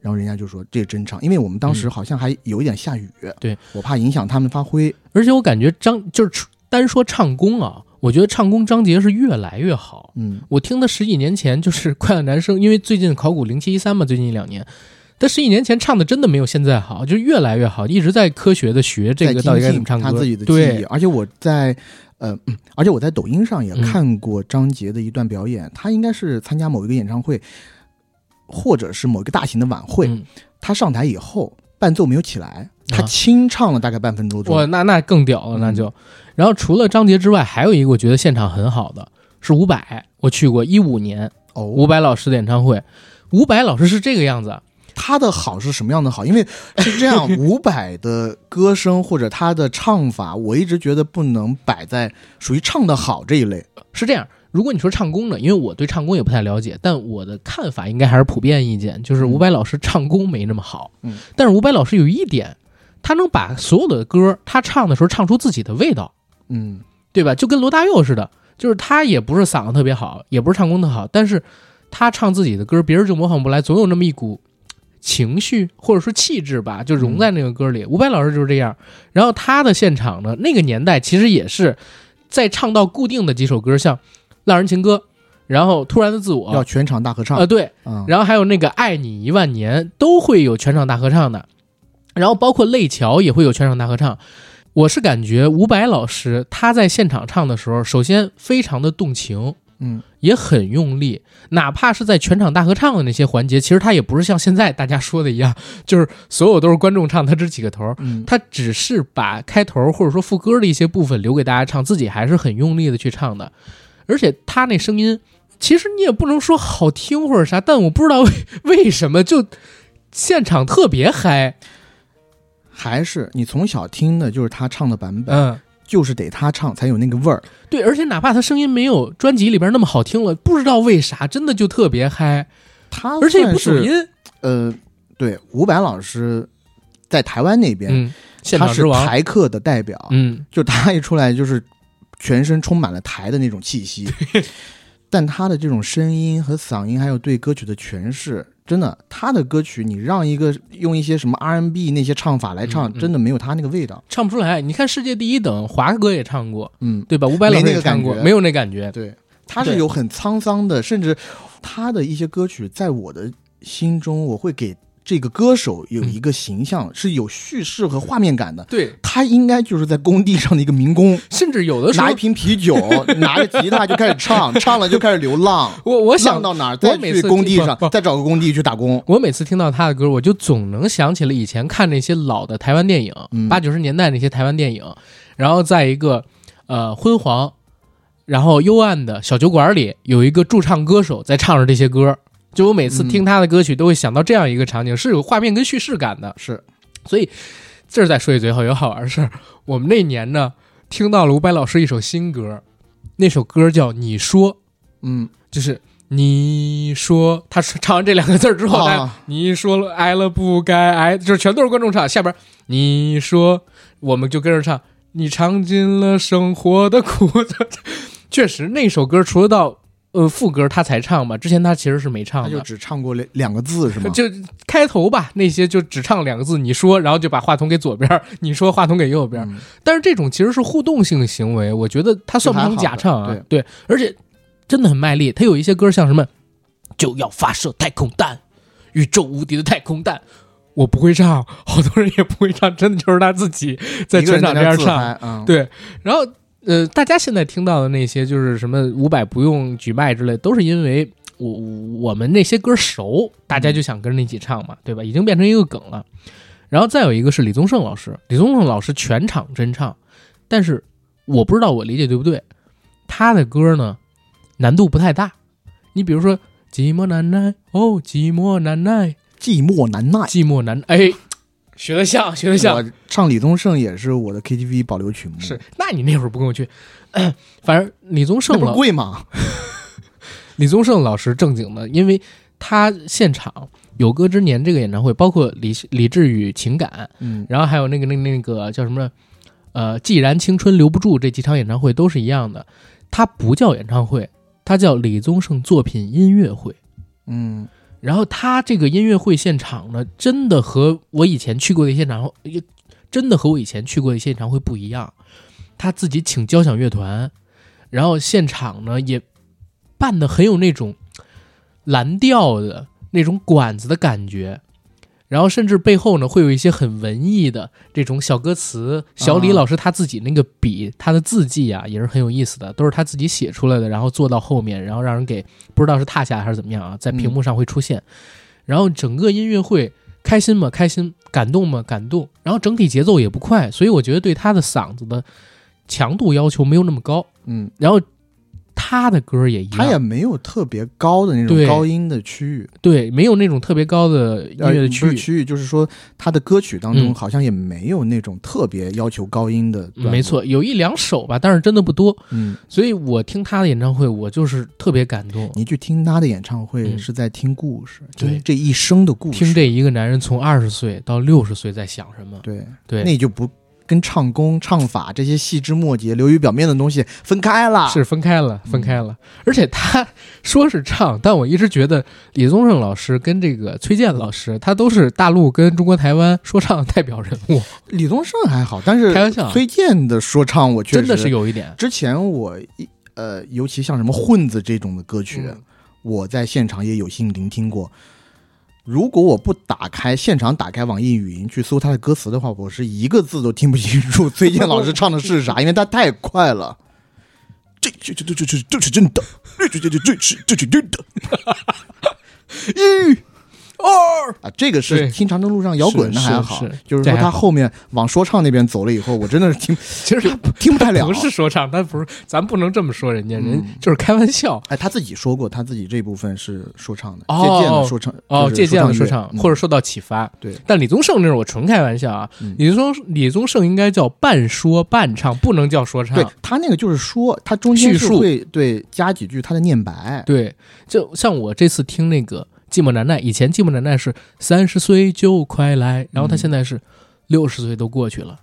然后人家就说这真唱，因为我们当时好像还有一点下雨，对我怕影响他们发挥。而且我感觉张就是单说唱功啊，我觉得唱功张杰是越来越好。嗯，我听他十几年前就是《快乐男声》，因为最近考古零七一三嘛，最近一两年，他十几年前唱的真的没有现在好，就越来越好，一直在科学的学这个到底该怎么唱歌。他自己的记忆。对，而且我在呃，嗯而且我在抖音上也嗯看过张杰的一段表演，他应该是参加某一个演唱会，或者是某一个大型的晚会，嗯他上台以后伴奏没有起来，他啊清唱了大概半分多钟。哇，那那更屌了，那就。然后除了张杰之外，还有一个我觉得现场很好的是伍佰，我去过一五年哦，伍佰老师的演唱会。伍佰老师是这个样子，他的好是什么样的好？因为是这样，伍佰的歌声或者他的唱法，我一直觉得不能摆在属于唱的好这一类。是这样。如果你说唱功呢，因为我对唱功也不太了解，但我的看法应该还是普遍意见，就是伍佰老师唱功没那么好。嗯，但是伍佰老师有一点，他能把所有的歌他唱的时候唱出自己的味道，嗯，对吧？就跟罗大佑似的，就是他也不是嗓子特别好，也不是唱功特好，但是他唱自己的歌，别人就模仿不来，总有那么一股情绪或者说气质吧，就融在那个歌里。伍佰老师就是这样。然后他的现场呢，那个年代其实也是在唱到固定的几首歌，像《浪人情歌》，然后《突然的自我。要》全场大合唱。呃，对，嗯，然后还有那个《爱你一万年》都会有全场大合唱的，然后包括《泪桥》也会有全场大合唱。我是感觉伍佰老师他在现场唱的时候，首先非常的动情，嗯，也很用力，哪怕是在全场大合唱的那些环节，其实他也不是像现在大家说的一样，就是所有都是观众唱，他只起个头，嗯，他只是把开头或者说副歌的一些部分留给大家唱，自己还是很用力的去唱的，而且他那声音，其实你也不能说好听或者啥，但我不知道为为什么就现场特别嗨，还是你从小听的就是他唱的版本，嗯，就是得他唱才有那个味儿。对，而且哪怕他声音没有专辑里边那么好听了，不知道为啥，真的就特别嗨，他而且也不是走音，呃，对，伍佰老师在台湾那边，嗯，他是台客的代表，嗯，就他一出来就是全身充满了台的那种气息，但他的这种声音和嗓音，还有对歌曲的诠释，真的，他的歌曲你让一个用一些什么 R&B 那些唱法来唱，嗯嗯真的没有他那个味道。唱不出来。你看《世界第一等》，华哥也唱过，嗯，对吧？伍佰老师没那个也唱过，没有那感觉。对，他是有很沧桑的，甚至他的一些歌曲，在我的心中，我会给这个歌手有一个形象，是有叙事和画面感的。对，他应该就是在工地上的一个民工，甚至有的时候拿一，瓶啤酒，拿着吉他就开始唱，唱了就开始流浪。我我想到哪儿，再去每次工地上再找个工地去打工。我每次听到他的歌，我就总能想起了以前看那些老的台湾电影，嗯八九十年代那些台湾电影，然后在一个呃昏黄，然后幽暗的小酒馆里，有一个驻唱歌手在唱着这些歌。就我每次听他的歌曲，都会想到这样一个场景，是有画面跟叙事感的。是，所以这儿再说一嘴，好有好玩的事儿。我们那年呢，听到了伍佰老师一首新歌，那首歌叫《你说》，嗯，就是你说他唱完这两个字之后，你说了挨了不该挨，就是全都是观众唱。下边你说，我们就跟着唱，你尝尽了生活的苦。确实，那首歌除了到呃副歌他才唱嘛，之前他其实是没唱的。他就只唱过两两个字是吗？就开头吧，那些就只唱两个字，你说，然后就把话筒给左边儿，你说话筒给右边但是这种其实是互动性的行为，我觉得他算不上假唱啊。对，而且真的很卖力。他有一些歌像什么就要发射太空弹，宇宙无敌的太空弹。我不会唱，好多人也不会唱，真的就是他自己在全场这样唱。嗯，对，然后呃，大家现在听到的那些就是什么伍佰不用举麦之类，都是因为我我们那些歌熟，大家就想跟着一起唱嘛，对吧？已经变成一个梗了。然后再有一个是李宗盛老师，李宗盛老师全场真唱，但是我不知道我理解对不对，他的歌呢难度不太大。你比如说《寂寞难耐》，哦，寂寞难耐，寂寞难耐。寂寞难，哎，学得像，学得像。我唱李宗盛也是我的 KTV 保留曲目，是，那你那会儿不跟我去，反正李宗盛那不贵吗？李宗盛老师正经的，因为他现场《有歌之年》这个演唱会，包括李李志与情感，嗯然后还有那个那那个叫什么，呃，既然青春留不住这几场演唱会都是一样的，它不叫演唱会，它叫李宗盛作品音乐会。嗯然后他这个音乐会现场呢，真的和我以前去过的现场，也真的和我以前去过的现场会不一样。他自己请交响乐团，然后现场呢也办的很有那种蓝调的那种管子的感觉，然后甚至背后呢会有一些很文艺的这种小歌词。小李啊老师他自己那个笔，他的字迹啊也是很有意思的，都是他自己写出来的，然后做到后面，然后让人给不知道是踏下还是怎么样啊，在屏幕上会出现。然后整个音乐会开心吗？开心，感动吗？感动。然后整体节奏也不快，所以我觉得对他的嗓子的强度要求没有那么高。嗯，然后他的歌也一样，他也没有特别高的那种高音的区域，对，没有那种特别高的音乐的呃区域。区域，就是说他的歌曲当中嗯好像也没有那种特别要求高音的。没错，，有一两首吧，但是真的不多。嗯，所以我听他的演唱会，我就是特别感动。你去听他的演唱会嗯是在听故事，对就是这一生的故事。听这一个男人从二十岁到六十岁在想什么？对对，那就不跟唱功、唱法这些细枝末节、流于表面的东西分开了。是分开了，分开了。而且他说是唱，但我一直觉得李宗盛老师跟这个崔健老师，他都是大陆跟中国台湾说唱代表人物，李宗盛还好，但是开玩笑崔健的说唱我确实真的是。有一点。之前我一呃，尤其像什么混子这种的歌曲，嗯我在现场也有幸聆听过。如果我不打开现场打开网易云去搜他的歌词的话，我是一个字都听不清楚崔健老师唱的是啥，因为他太快了。这这这这这这这是真的，这这这这这是这是真的。一、二啊，这个是听长征路上摇滚的还好是，就是说他后面往说唱那边走了以后，我真的是听 其实他听不太了。不是说唱，他不是，咱不能这么说人家，人嗯就是开玩笑。哎，他自己说过，他自己这部分是说唱的，哦借鉴的说唱，哦，就是借鉴了说唱，嗯或者受到启发。对，但李宗盛那是我纯开玩笑啊。嗯李宗李宗盛应该叫半说半唱，不能叫说唱。对他那个就是说，他中间是会对加几句他的念白，对，就像我这次听那个《寂寞难耐》，以前《寂寞难耐》是三十岁就快来，然后他嗯现在是六十岁都过去了，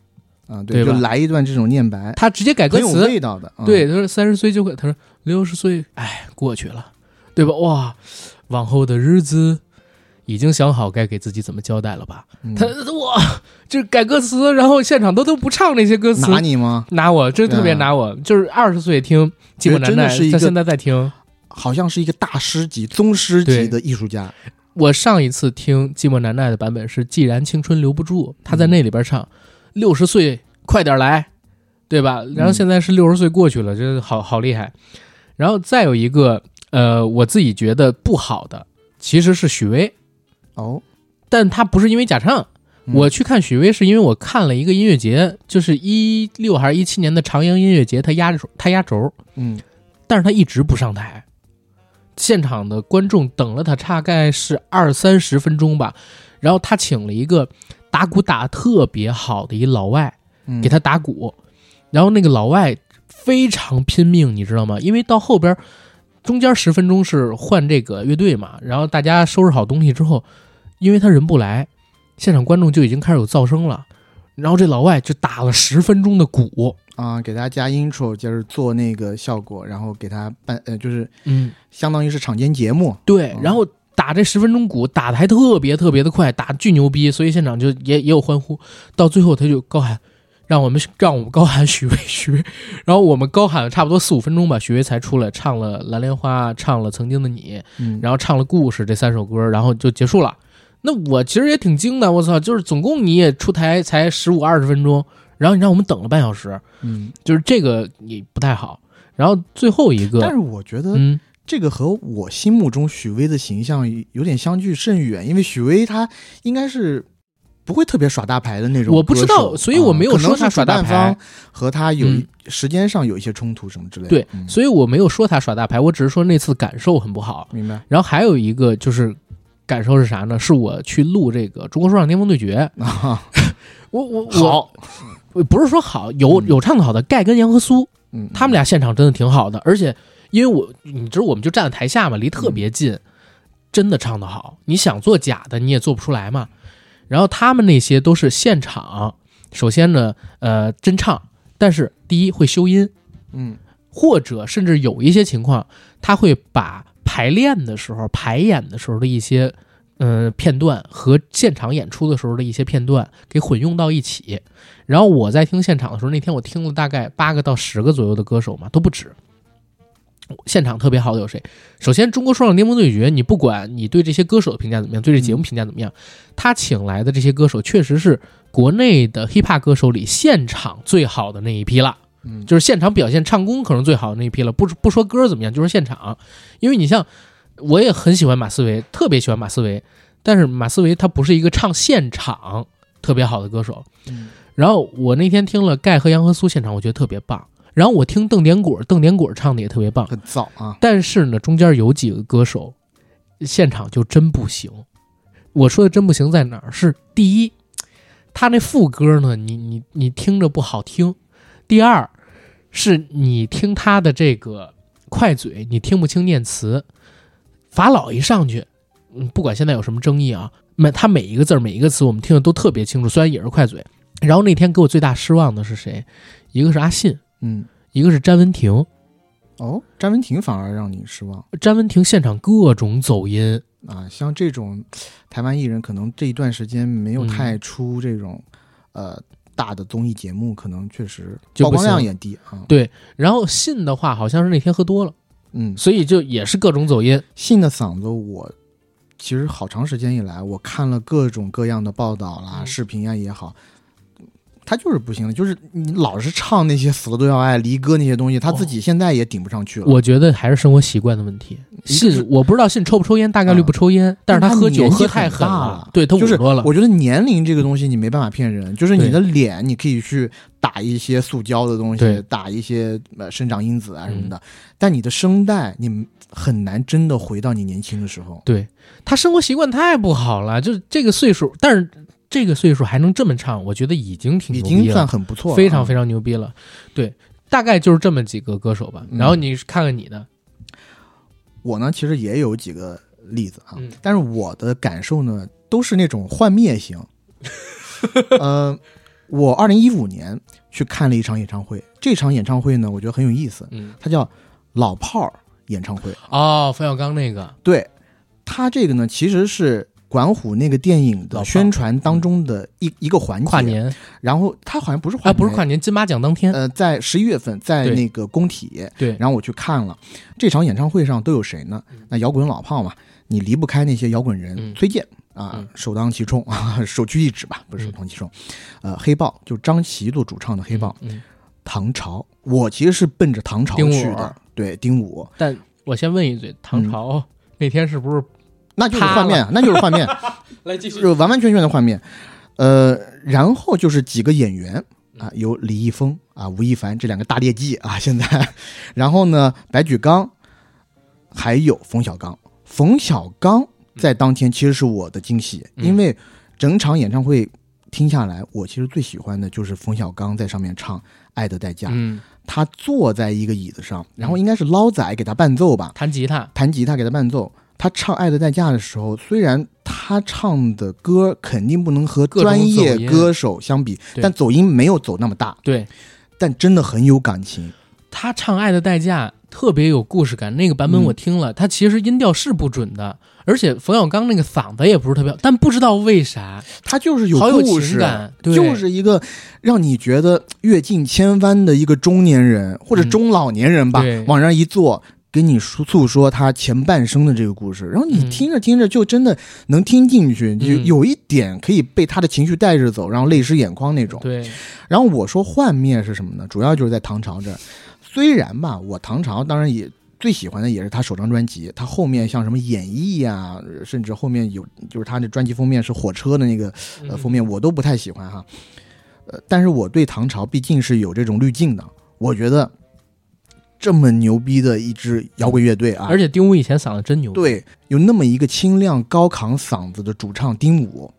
啊，对吧就来一段这种念白，他直接改歌词。味道的。嗯对，他说三十岁就快，他说六十岁，哎，过去了，对吧？哇，往后的日子已经想好该给自己怎么交代了吧？嗯他哇，就是改歌词，然后现场都都不唱那些歌词，拿你吗？拿我，真特别拿我。就是二十岁听《寂寞难耐是》，一个他现在在听。好像是一个大师级、宗师级的艺术家。我上一次听《寂寞难耐》的版本是《既然青春留不住》，他在那里边唱“六十岁快点来”，对吧？然后现在是六十岁过去了，这好好厉害。然后再有一个，呃，我自己觉得不好的其实是许巍，哦，但他不是因为假唱。嗯我去看许巍是因为我看了一个音乐节，就是一六还是一七年的长阳音乐节，他压轴，他压轴，嗯但是他一直不上台，现场的观众等了他大概是二三十分钟吧，然后他请了一个打鼓打得特别好的一老外嗯，给他打鼓，然后那个老外非常拼命，你知道吗？因为到后边中间十分钟是换这个乐队嘛，然后大家收拾好东西之后，因为他人不来，现场观众就已经开始有噪声了，然后这老外就打了十分钟的鼓，啊，给大家加 intro，就是做那个效果，然后给他办，呃，就是嗯，相当于是场间节目。嗯，对然后打这十分钟鼓打的还特别特别的快，打巨牛逼，所以现场就也也有欢呼。到最后他就高喊，让我们让我们高喊许巍许巍，然后我们高喊了差不多四五分钟吧，许巍才出来唱了《蓝莲花》，唱了《曾经的你》，嗯，然后唱了《故事》这三首歌，然后就结束了。那我其实也挺惊的，我操，就是总共你也出台才十五二十分钟，然后你让我们等了半小时，嗯，就是这个也不太好。然后最后一个，但是我觉得嗯，这个和我心目中许巍的形象有点相距甚远，因为许巍他应该是不会特别耍大牌的那种。我不知道所以我没有说他耍大牌方和他有嗯时间上有一些冲突什么之类的。对，嗯所以我没有说他耍大牌，我只是说那次感受很不好。明白然后还有一个就是感受是啥呢？是我去录这个《中国说唱巅峰对决》，啊，我我好，我不是说好，有嗯有唱的好的，盖跟杨和苏，嗯，他们俩现场真的挺好的，而且因为我你知道我们就站在台下嘛，离特别近，真的唱的好。你想做假的你也做不出来嘛。然后他们那些都是现场，首先呢，呃，真唱，但是第一会修音，嗯或者甚至有一些情况，他会把排练的时候、排演的时候的一些嗯、呃片段和现场演出的时候的一些片段给混用到一起。然后我在听现场的时候，那天我听了大概八个到十个左右的歌手嘛，都不止。现场特别好的有谁？首先，中国说唱巅峰对决，你不管你对这些歌手的评价怎么样，对这节目评价怎么样，他请来的这些歌手确实是国内的 hiphop 歌手里现场最好的那一批了。嗯，就是现场表现唱功可能最好的那一批了，不不说歌怎么样，就是现场。因为你像我也很喜欢马思唯，特别喜欢马思唯，但是马思唯他不是一个唱现场特别好的歌手。嗯然后我那天听了盖和杨和苏现场，我觉得特别棒。然后我听邓典果，邓典果唱的也特别棒。很燥啊。但是呢，中间有几个歌手现场就真不行。我说的真不行在哪儿？是第一，他那副歌呢，你你你听着不好听；第二，是你听他的这个快嘴，你听不清念词。法老一上去，嗯，不管现在有什么争议啊，每他每一个字儿每一个词我们听的都特别清楚，虽然也是快嘴。然后那天给我最大失望的是谁？一个是阿信，嗯，一个是詹文婷。哦，詹文婷反而让你失望詹文婷现场各种走音，啊。像这种台湾艺人，可能这一段时间没有嗯太出这种、呃大的综艺节目，可能确实曝光量也低啊。对，然后信的话好像是那天喝多了，嗯，所以就也是各种走音。信的嗓子我。其实好长时间以来，我看了各种各样的报道啦、嗯视频啊也好，他就是不行了。就是你老是唱那些死了都要爱、离歌那些东西，他自己现在也顶不上去了。我觉得还是生活习惯的问题。是信我不知道信抽不抽烟，大概率不抽烟，但是他喝酒喝太狠了对他就是捂多了。我觉得年龄这个东西你没办法骗人，就是你的脸你可以去打一些塑胶的东对西，打一些呃生长因子啊什么的，但你的声带你很难真的回到你年轻的时候。对他生活习惯太不好了，就是这个岁数，但是这个岁数还能这么唱，我觉得已经挺已经算很不错非常非常牛逼了。对，大概就是这么几个歌手吧。嗯然后你看看你的，我呢，其实也有几个例子啊，嗯但是我的感受呢，都是那种幻灭型。呃，我二零一五年去看了一场演唱会，这场演唱会呢，我觉得很有意思，嗯，它叫老炮儿演唱会。哦，冯小刚那个，对，他这个呢，其实是管虎那个电影的宣传当中的一、一个环节。跨，年。然后他好像不是跨啊，年，不是跨年，金马奖当天，呃，在十一月份，在那个工体，对，然后我去看了。这场演唱会上都有谁呢？那摇滚老炮嘛，你离不开那些摇滚人，嗯。崔健啊，嗯。首当其冲啊，首屈一指吧，不是首当其冲。呃，黑豹就张琪做主唱的黑豹，嗯，嗯。唐朝，我其实是奔着唐朝去的，对，丁武，但我先问一嘴，唐朝那天是不是那就是塌幻灭，啊，那就是幻面，来继续。就是完完全全的幻面。呃，然后就是几个演员啊，有李易峰啊、吴亦凡这两个大劣迹啊，现在，然后呢，白举纲，还有冯小刚。冯小刚在当天其实是我的惊喜，嗯。因为整场演唱会听下来，我其实最喜欢的就是冯小刚在上面唱《爱的代价》。嗯，他坐在一个椅子上，然后应该是捞仔给他伴奏吧，弹吉他，弹吉他给他伴奏。他唱《爱的代价》的时候，虽然他唱的歌肯定不能和专业歌手相比，对。但走音没有走那么大，对。但真的很有感情。他唱《爱的代价》特别有故事感，那个版本我听了，他其实音调是不准的，而且冯小刚那个嗓子也不是特别好，但不知道为啥，他就是有故事，情感，对。就是一个让你觉得阅尽千帆的一个中年人或者嗯。中老年人吧，对。往那儿一坐。跟你诉诉说他前半生的这个故事，然后你嗯听着听着就真的能听进去，就嗯有一点可以被他的情绪带着走，然后泪湿眼眶那种。对，然后我说幻灭是什么呢？主要就是在唐朝这儿。虽然吧，我唐朝当然也最喜欢的也是他首张专辑，他后面像什么演绎呀、甚至后面有就是他的专辑封面是火车的那个嗯呃封面，我都不太喜欢哈。呃，但是我对唐朝毕竟是有这种滤镜的，我觉得这么牛逼的一支摇滚乐队啊，而且丁武以前嗓子真牛，，对，有那么一个清亮高亢嗓子的主唱丁武，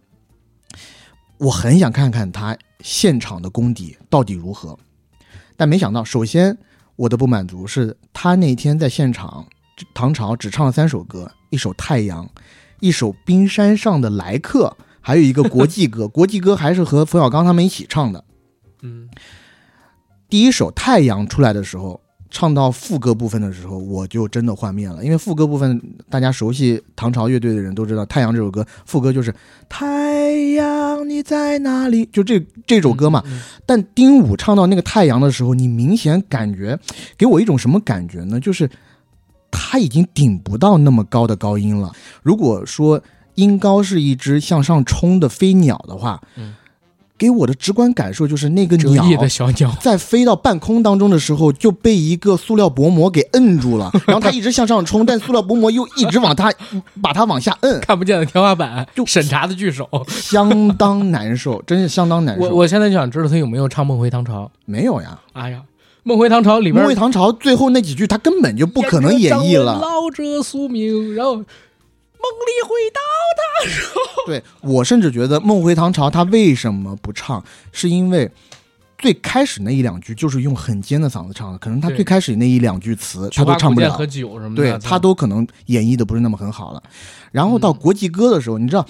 我很想看看他现场的功底到底如何。但没想到，首先我的不满足是他那天在现场，唐朝只唱了三首歌，一首《太阳》，一首《冰山上的来客》，还有一个国际歌。国际歌还是和冯小刚他们一起唱的。嗯，第一首《太阳》出来的时候，唱到副歌部分的时候，我就真的幻灭了。因为副歌部分，大家熟悉唐朝乐队的人都知道，《太阳》这首歌副歌就是“太阳你在哪里”，就这这首歌嘛。嗯，但丁武唱到那个太阳的时候，你明显感觉给我一种什么感觉呢？就是他已经顶不到那么高的高音了。如果说音高是一只向上冲的飞鸟的话，嗯给我的直观感受就是那个鸟的小鸟，在飞到半空当中的时候，就被一个塑料薄膜给摁住了，然后它一直向上冲，但塑料薄膜又一直往它把它往下摁，看不见的天花板，就审查的巨手。相当难受，真是相当难受。我我现在就想知道他有没有唱《梦回唐朝》。没有呀，哎呀，《梦回唐朝》里《边梦回唐朝》最后那几句他根本就不可能演绎了。老者宿命，然后梦里回到对我甚至觉得《梦回唐朝》他为什么不唱，是因为最开始那一两句就是用很尖的嗓子唱的，可能他最开始那一两句词他都唱不了花古剑喝。酒什么的，对他都可能演绎的不是那么很好了。然后到国际歌的时候，你知道，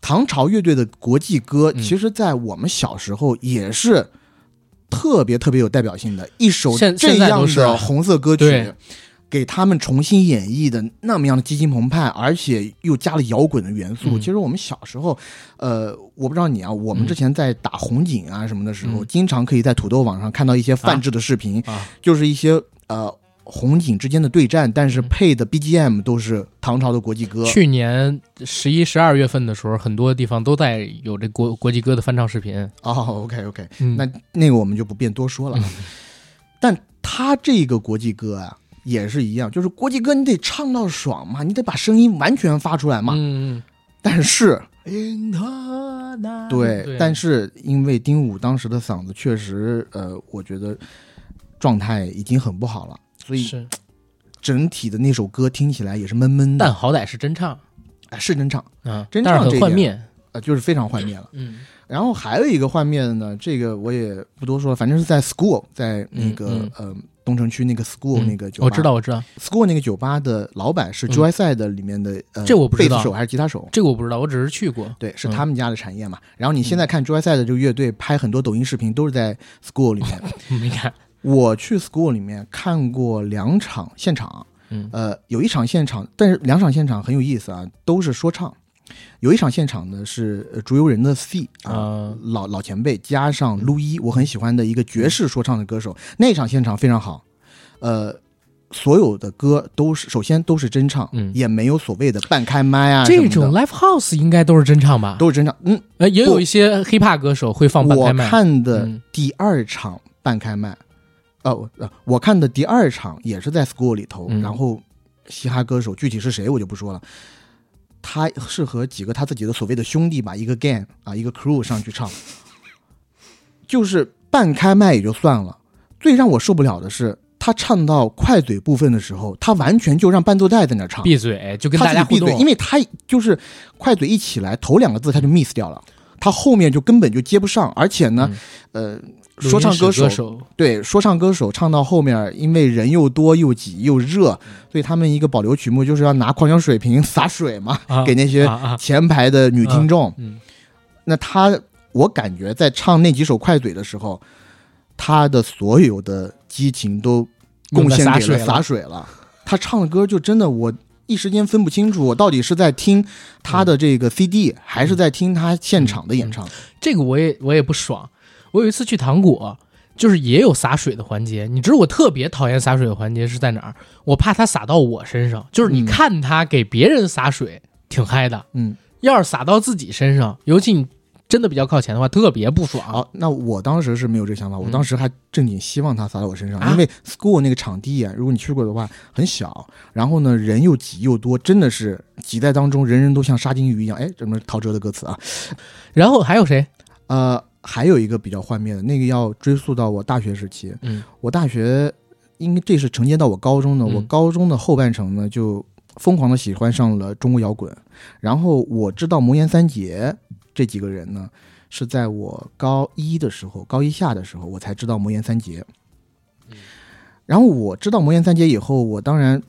唐朝乐队的国际歌，嗯其实在我们小时候也是特别特别有代表性的一首这样的红色歌曲对。给他们重新演绎的那么样的激情澎湃，而且又加了摇滚的元素。嗯其实我们小时候，呃，我不知道你啊，我们之前在打红警啊什么的时候，嗯经常可以在土豆网上看到一些泛制的视频，啊，就是一些呃红警之间的对战，但是配的 BGM 都是唐朝的国际歌。嗯去年十一、十二月份的时候，很多地方都在有这国国际歌的翻唱视频。哦，OK OK，嗯那那个我们就不便多说了。但他这个国际歌啊，也是一样，就是国际歌你得唱到爽嘛，你得把声音完全发出来嘛。嗯，但是嗯对，但是因为丁武当时的嗓子确实，呃，我觉得状态已经很不好了，所以是，整体的那首歌听起来也是闷闷的。但好歹是真唱哎是真唱，啊，真但是唱这幻灭。呃，就是非常幻灭了。嗯然后还有一个幻灭的呢，这个我也不多说了，反正是在 School，在那个、嗯呃东城区那个 School、嗯那个酒吧，我知道，我知道，School 那个酒吧的老板是嗯 Joyside 里面的、呃，这我不知道贝斯手还是吉他手？这个我不知道，我只是去过。对，是嗯他们家的产业嘛。然后你现在看 Joyside 的这个乐队拍很多抖音视频都是在 School 里面。没看，我去 School 里面看过两场现场，嗯呃，有一场现场，但是两场现场很有意思啊，都是说唱。有一场现场呢是呃竹游人的 C 啊，啊老老前辈加上陆一，我很喜欢的一个爵士说唱的歌手，那场现场非常好，呃。所有的歌都是首先都是真唱，嗯也没有所谓的半开麦啊这种 live house 应该都是真唱吧？都是真唱。嗯，呃，也有一些 hiphop 歌手会放半我开麦。看的嗯第二场半开麦，呃，我呃，我看的第二场也是在 school 里头，嗯然后嘻哈歌手具体是谁我就不说了，他是和几个他自己的所谓的兄弟吧，一个 gang 啊，一个 crew 上去唱，就是半开麦也就算了，最让我受不了的是。他唱到快嘴部分的时候，他完全就让伴奏带在那唱，闭嘴，就跟他大家闭嘴，因为他就是快嘴一起来，头两个字他就 miss 掉了，他后面就根本就接不上，而且呢，呃，说唱歌手歌手对说唱歌手唱到后面，因为人又多又挤又热，所以他们一个保留曲目就是要拿矿泉水瓶 洒水嘛，啊给那些前排的女听众。嗯那他，我感觉在唱那几首快嘴的时候，他的所有的激情都贡献给了洒水了洒水了。他唱的歌就真的我一时间分不清楚，我到底是在听他的这个 CD，、还是在听他现场的演唱。这个我也我也不爽。我有一次去糖果，就是也有洒水的环节。你知道我特别讨厌洒水的环节是在哪儿？我怕它洒到我身上。就是你嗯看他给别人洒水挺嗨的，嗯，要是洒到自己身上，尤其你真的比较靠前的话，特别不爽。好，那我当时是没有这个想法，我嗯当时还正经希望他洒在我身上，啊因为 school 那个场地啊，如果你去过的话，很小，然后呢人又挤又多，真的是挤在当中，人人都像沙丁鱼一样。哎，这么陶喆的歌词啊，然后还有谁？呃，还有一个比较幻灭的，那个要追溯到我大学时期，嗯。我大学因为这是承接到我高中的，嗯。我高中的后半程呢就疯狂的喜欢上了中国摇滚，然后我知道魔岩三杰这几个人呢，是在我高一的时候，高一下的时候我才知道魔岩三杰。嗯。然后我知道魔岩三杰以后，我当然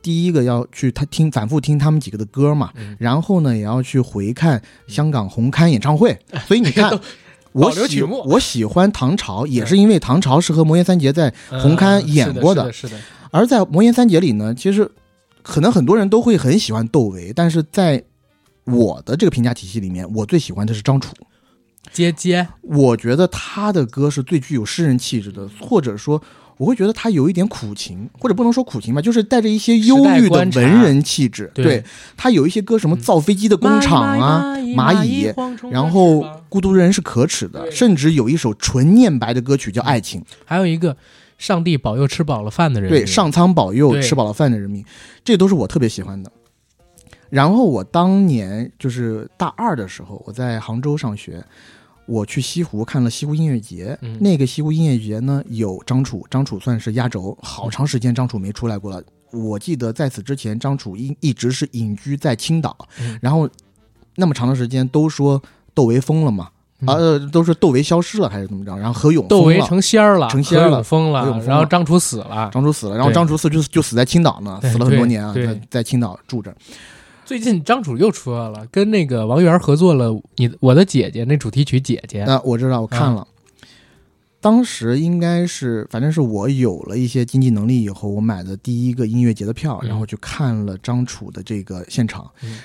第一个要去他听反复听他们几个的歌嘛，嗯。然后呢也要去回看香港红磡演唱会，所以你看都。我喜我喜欢唐朝，也是因为唐朝是和魔岩三杰在红磡嗯演过的的，是的，是的而在魔岩三杰里呢，其实可能很多人都会很喜欢窦唯，但是在我的这个评价体系里面，我最喜欢的是张楚。接接，我觉得他的歌是最具有诗人气质的，或者说，我会觉得他有一点苦情，或者不能说苦情吧，就是带着一些忧郁的文人气质。对对他有一些歌，什么造飞机的工厂啊，蚂蚁，然后孤独的人是可耻的，甚至有一首纯念白的歌曲叫《爱情》。还有一个上帝保佑吃饱了饭的人民，对，上苍保佑吃饱了饭的人民，这都是我特别喜欢的。然后我当年就是大二的时候，我在杭州上学，我去西湖看了西湖音乐节。嗯那个西湖音乐节呢，有张楚，张楚算是压轴，好长时间张楚没出来过了。我记得在此之前，张楚一一直是隐居在青岛，嗯然后那么长的时间都说窦唯疯了嘛，嗯啊、呃，都是窦唯消失了还是怎么着？然后何勇窦唯成仙儿了，成仙了疯了然后张楚死了。张楚死了，然后张楚死就就死在青岛呢，死了很多年啊，在在青岛住着。最近张楚又出来了，跟那个王源合作了《你我的姐姐》那主题曲《姐姐》。啊我知道，我看了，当时应该是，反正是我有了一些经济能力以后，我买的第一个音乐节的票，嗯然后去看了张楚的这个现场。嗯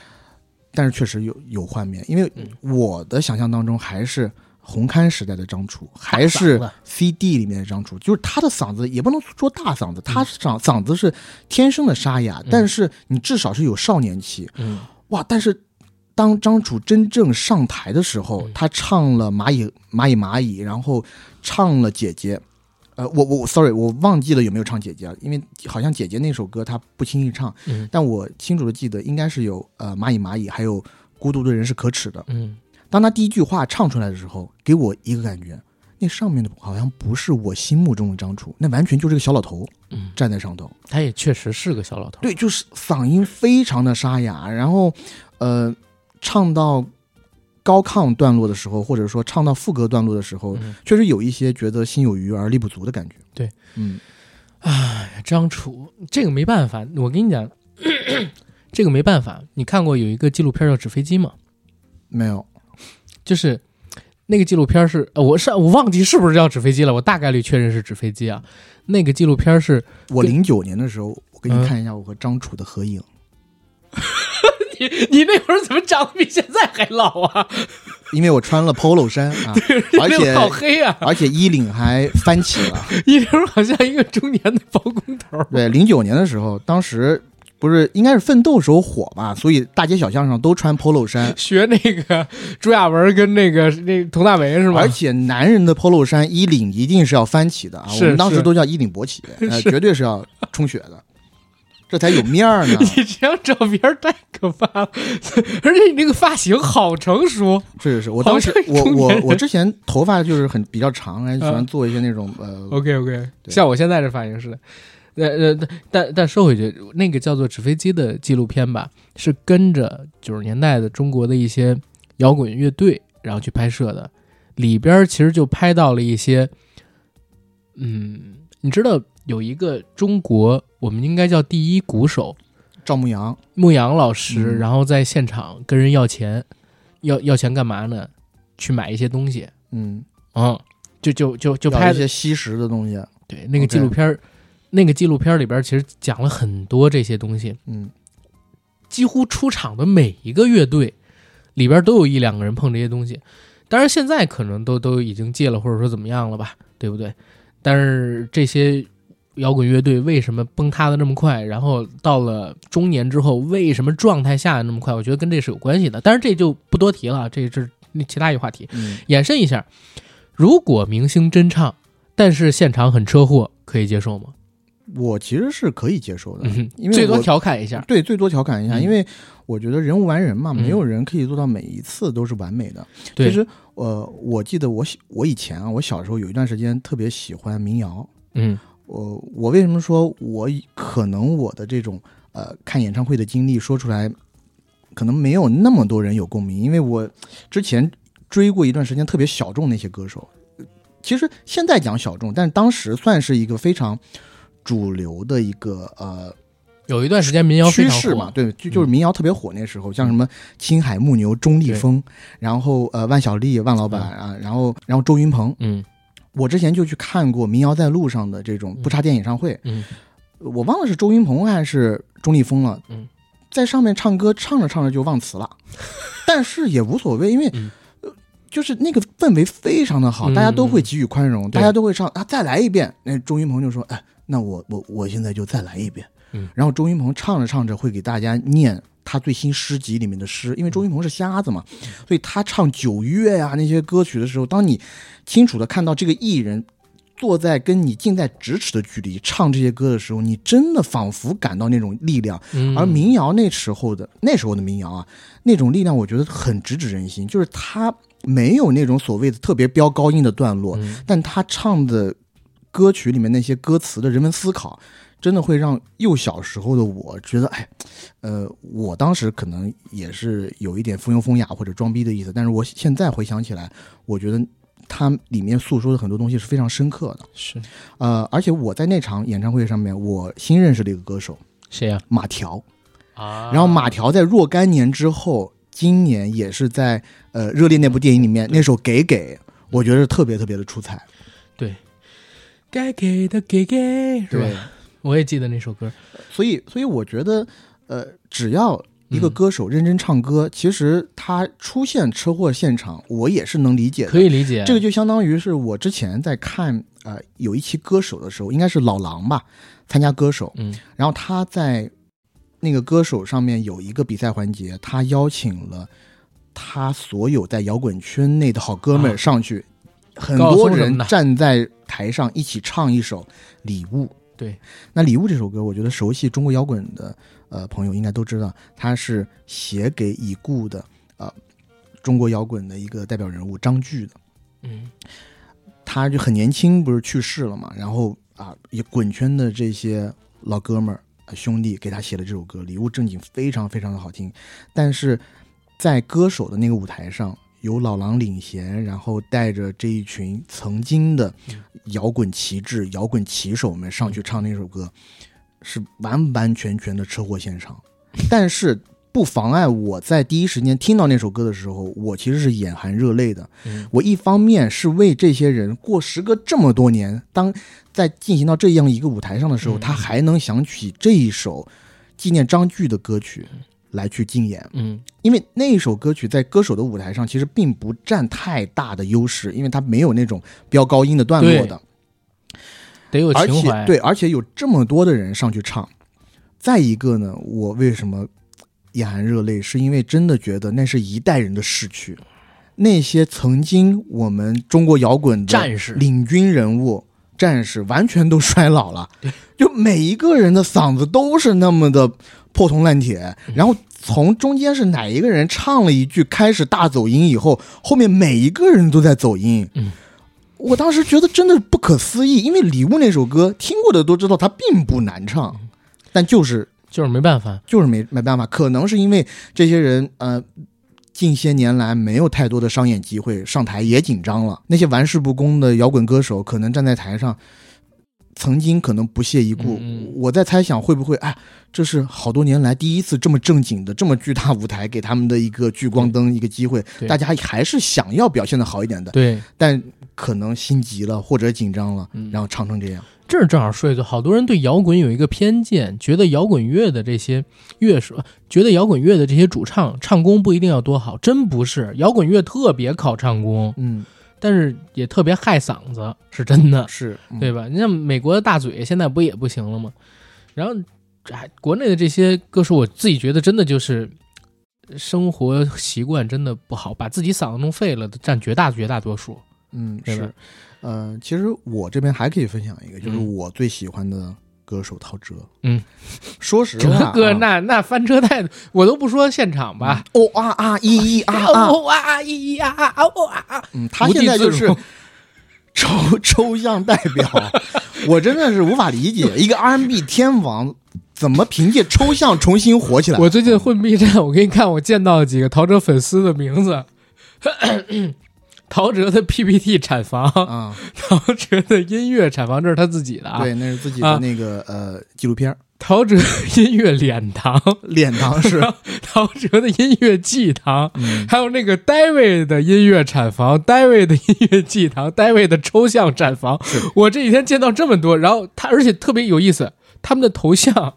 但是确实有有幻灭，因为嗯我的想象当中还是红刊时代的张楚，还是 CD 里面的张楚，就是他的嗓子也不能说大嗓子，嗯他嗓嗓子是天生的沙哑，但是你至少是有少年气。嗯，哇！但是当张楚真正上台的时候嗯，他唱了蚂蚁蚂蚁蚂蚁，然后唱了姐姐。呃，我我 sorry，我忘记了有没有唱姐姐啊？因为好像姐姐那首歌他不轻易唱，嗯但我清楚的记得应该是有呃蚂蚁蚂蚁，还有孤独的人是可耻的。嗯，当他第一句话唱出来的时候，给我一个感觉，那上面的好像不是我心目中的张楚，那完全就是个小老头嗯站在上头。他也确实是个小老头。对，就是嗓音非常的沙哑，然后呃，唱到高亢段落的时候，或者说唱到副歌段落的时候，嗯确实有一些觉得心有余而力不足的感觉。对，嗯，张楚这个没办法，我跟你讲，这个没办法。你看过有一个纪录片叫《纸飞机》吗？没有，就是那个纪录片是，呃我是我忘记是不是叫《纸飞机》了，我大概率确认是《纸飞机》啊。那个纪录片是我零九年的时候，我给你嗯看一下我和张楚的合影。你你那会儿怎么长得比现在还老啊？因为我穿了 polo 衫啊，而且好黑啊！而且衣领还翻起了。衣领好像一个中年的包工头。对，零九年的时候，当时不是应该是奋斗时候火吧，所以大街小巷上都穿 polo 衫，学那个 朱亚文跟那个那佟大为是吗？而且男人的 polo 衫衣领一定是要翻起的啊，我们当时都叫衣领勃起，呃，绝对是要充血的，这才有面儿呢。你这张照片太可怕了，而且你那个发型好成熟。是是是，我当时我我我之前头发就是很比较长，还喜欢嗯做一些那种呃，OK OK，像我现在这发型似的。呃呃，但但但说回去，那个叫做《纸飞机》的纪录片吧，是跟着九十年代的中国的一些摇滚乐队，然后去拍摄的。里边其实就拍到了一些，嗯，你知道有一个中国，我们应该叫第一鼓手赵牧阳，牧阳老师，嗯然后在现场跟人要钱，要要钱干嘛呢？去买一些东西，嗯，嗯，就就就就拍的一些吸食的东西，对，那个纪录片儿那个纪录片里边其实讲了很多这些东西，嗯几乎出场的每一个乐队里边都有一两个人碰这些东西。当然，现在可能都都已经戒了，或者说怎么样了吧，对不对？但是这些摇滚乐队为什么崩塌的那么快，然后到了中年之后为什么状态下的那么快，我觉得跟这是有关系的。但是这就不多提了，这是其他一个话题。嗯，延伸一下，如果明星真唱，但是现场很车祸，可以接受吗？我其实是可以接受的，嗯，因为最多调侃一下。对最多调侃一下，嗯因为我觉得人无完人嘛，嗯没有人可以做到每一次都是完美的。对其实呃，我记得我小我以前啊，我小时候有一段时间特别喜欢民谣。嗯我我为什么说我可能我的这种呃看演唱会的经历说出来，可能没有那么多人有共鸣，因为我之前追过一段时间特别小众那些歌手。其实现在讲小众，但是当时算是一个非常主流的一个呃有一段时间民谣趋势嘛，，对，就就是民谣特别火那时候，像什么青海牧牛、钟立风，然后呃万晓利、万老板啊，然后然后周云鹏，嗯。我之前就去看过《民谣在路上》的这种不插电演唱会，嗯。我忘了是周云鹏还是钟立风了，嗯，在上面唱歌，唱着唱着就忘词了，但是也无所谓，因为。就是那个氛围非常的好，嗯大家都会给予宽容，对。大家都会唱啊，再来一遍。那周云鹏就说：“哎，那我我我现在就再来一遍。”嗯然后周云鹏唱着唱着会给大家念他最新诗集里面的诗，因为周云鹏是瞎子嘛，所以他唱《九月》呀那些歌曲的时候，当你清楚的看到这个艺人坐在跟你近在咫尺的距离唱这些歌的时候，你真的仿佛感到那种力量。嗯，而民谣那时候的那时候的民谣啊，那种力量，我觉得很直指人心，就是他没有那种所谓的特别飙高音的段落，嗯但他唱的歌曲里面那些歌词的人文思考，真的会让幼小时候的我觉得，哎，呃，我当时可能也是有一点附庸风雅或者装逼的意思，但是我现在回想起来，我觉得它里面诉说的很多东西是非常深刻的。是呃，而且我在那场演唱会上面，我新认识了一个歌手谁呀？马条，啊然后马条在若干年之后，今年也是在呃《热烈》那部电影里面那首《给给》，我觉得特别特别的出彩。该给的给给是对吧？，我也记得那首歌。所以所以我觉得，呃，只要一个嗯歌手认真唱歌，其实他出现车祸现场，我也是能理解的。可以理解，这个就相当于是我之前在看呃有一期歌手的时候，应该是老狼吧，参加歌手，嗯然后他在那个歌手上面有一个比赛环节，他邀请了他所有在摇滚圈内的好哥们啊儿上去，很多人站在台上一起唱一首《礼物》。对，那《礼物》这首歌，我觉得熟悉中国摇滚的呃朋友应该都知道，它是写给已故的呃中国摇滚的一个代表人物张炬的。嗯他就很年轻，不是去世了嘛？然后啊，也滚圈的这些老哥们儿、呃兄弟给他写的这首歌《礼物》，正经非常非常的好听。但是在歌手的那个舞台上，由老狼领衔，然后带着这一群曾经的摇滚旗帜、摇滚旗手们上去唱那首歌，是完完全全的车祸现场。但是不妨碍我在第一时间听到那首歌的时候，我其实是眼含热泪的。嗯我一方面是为这些人过时隔这么多年，当在进行到这样一个舞台上的时候，嗯他还能想起这一首纪念张炬的歌曲来去竞演，嗯。因为那一首歌曲在歌手的舞台上其实并不占太大的优势，因为它没有那种飙高音的段落的，得有而情怀。且对，而且有这么多的人上去唱。再一个呢，我为什么眼含热泪，是因为真的觉得那是一代人的逝去，那些曾经我们中国摇滚的战士。领军人物、战士，完全都衰老了。就每一个人的嗓子都是那么的破铜烂铁，嗯然后从中间是哪一个人唱了一句开始大走音以后，后面每一个人都在走音。嗯我当时觉得真的不可思议，因为《礼物》那首歌听过的都知道它并不难唱，但就是就是没办法。就是没没办法，可能是因为这些人呃。近些年来没有太多的商演机会，上台也紧张了。那些玩世不恭的摇滚歌手，可能站在台上，曾经可能不屑一顾。我在猜想，会不会哎，这是好多年来第一次这么正经的、这么巨大舞台给他们的一个聚光灯、一个机会，大家还是想要表现的好一点的，对，但可能心急了或者紧张了，嗯。然后唱成这样。这儿正好说一个，好多人对摇滚有一个偏见，觉得摇滚乐的这些乐手，觉得摇滚乐的这些主唱唱功不一定要多好，真不是，摇滚乐特别考唱功，嗯，但是也特别害嗓子，是真的，是，嗯对吧？你像美国的大嘴，现在不也不行了吗？然后，哎，国内的这些歌手，我自己觉得真的就是生活习惯真的不好，把自己嗓子弄废了的占绝大绝大多数。嗯，是，呃，其实我这边还可以分享一个，就是嗯我最喜欢的歌手陶喆。嗯，说实这话，个啊那那翻车太，我都不说现场吧。哦啊啊一一啊啊，哦啊一一啊哦啊啊！嗯，他现在就是抽 抽象代表，我真的是无法理解，一个 R&B 天王怎么凭借抽象重新火起来？我最近混 B 站，我给你看我见到的几个陶喆粉丝的名字：陶喆的 PPT 产房，啊，陶喆的音乐产房，这是他自己的啊。对，那是自己啊。的那个呃纪录片，陶喆音乐脸堂，脸堂是，陶喆的音乐祭堂，嗯，还有那个 David 的音乐产房，David 的音乐祭堂，David 的抽象产房。我这几天见到这么多，然后他而且特别有意思，他们的头像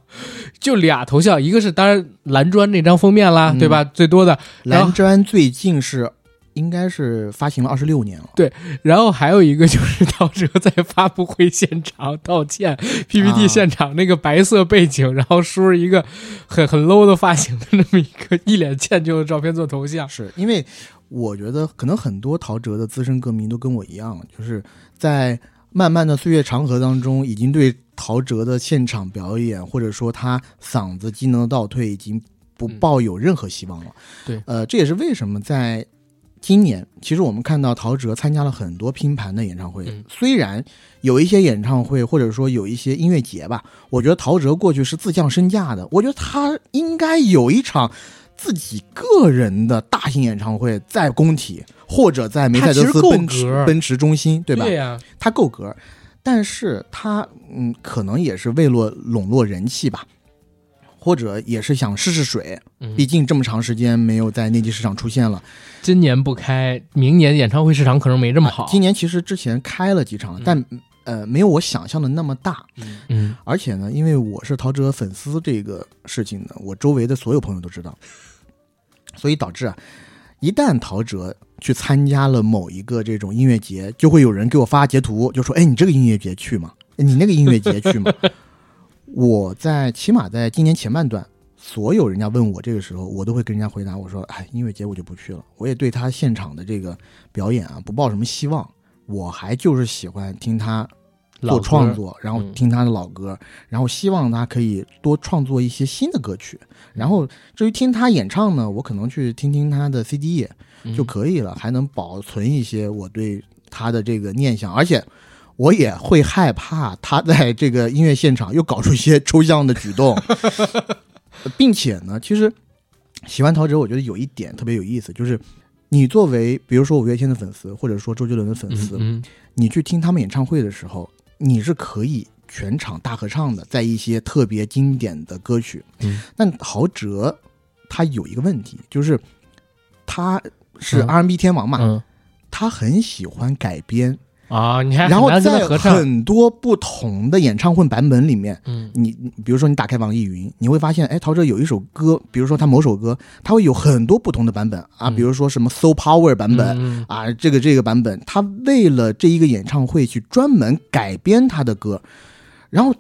就俩头像，一个是当然蓝砖那张封面啦，嗯。对吧？最多的，蓝砖最近是应该是发行了二十六年了。对然后还有一个就是陶喆在发布会现场道歉，PPT 啊现场那个白色背景，然后梳着一个很很 low 的发型的那么一个一脸歉疚的照片做头像。是因为我觉得可能很多陶喆的资深歌迷都跟我一样，就是在漫漫的岁月长河当中，已经对陶喆的现场表演或者说他嗓子机能的倒退已经不嗯抱有任何希望了。对呃，这也是为什么在今年，其实我们看到陶喆参加了很多拼盘的演唱会，嗯。虽然有一些演唱会或者说有一些音乐节吧，我觉得陶喆过去是自降身价的，我觉得他应该有一场自己个人的大型演唱会，在工体或者在梅赛德斯奔驰奔驰中心，对吧？对呀、他够格，但是他嗯，可能也是为了笼络人气吧，或者也是想试试水，嗯毕竟这么长时间没有在内地市场出现了。今年不开，明年演唱会市场可能没这么好。啊今年其实之前开了几场，嗯但呃没有我想象的那么大。嗯而且呢，因为我是陶喆粉丝这个事情呢，我周围的所有朋友都知道，所以导致啊，一旦陶喆去参加了某一个这种音乐节，就会有人给我发截图，就说：“哎，你这个音乐节去吗？哎你那个音乐节去吗？” 我在起码在今年前半段，所有人家问我这个时候，我都会跟人家回答我说：“哎，音乐节我就不去了，我也对他现场的这个表演啊不抱什么希望，我还就是喜欢听他做创，作，然后嗯听他的老歌，然后希望他可以多创作一些新的歌曲。然后至于听他演唱呢，我可能去听听他的 CD 嗯就可以了，还能保存一些我对他的这个念想，而且。我也会害怕他在这个音乐现场又搞出一些抽象的举动，并且呢，其实喜欢陶喆，我觉得有一点特别有意思，就是你作为比如说五月天的粉丝，或者说周杰伦的粉丝，嗯你去听他们演唱会的时候，你是可以全场大合唱的，在一些特别经典的歌曲。嗯。但陶喆他有一个问题，就是他是嗯。R&B 天王嘛，嗯。他很喜欢改编，啊，你还然后在很多不同的演唱会版本里面。嗯。你你比如说，你打开网易云，你会发现，哎，陶喆有一首歌，比如说他某首歌，他会有很多不同的版本。啊，嗯。比如说什么 So Power 版本，嗯。啊，这个这个版本，他为了这一个演唱会去专门改编他的歌，然后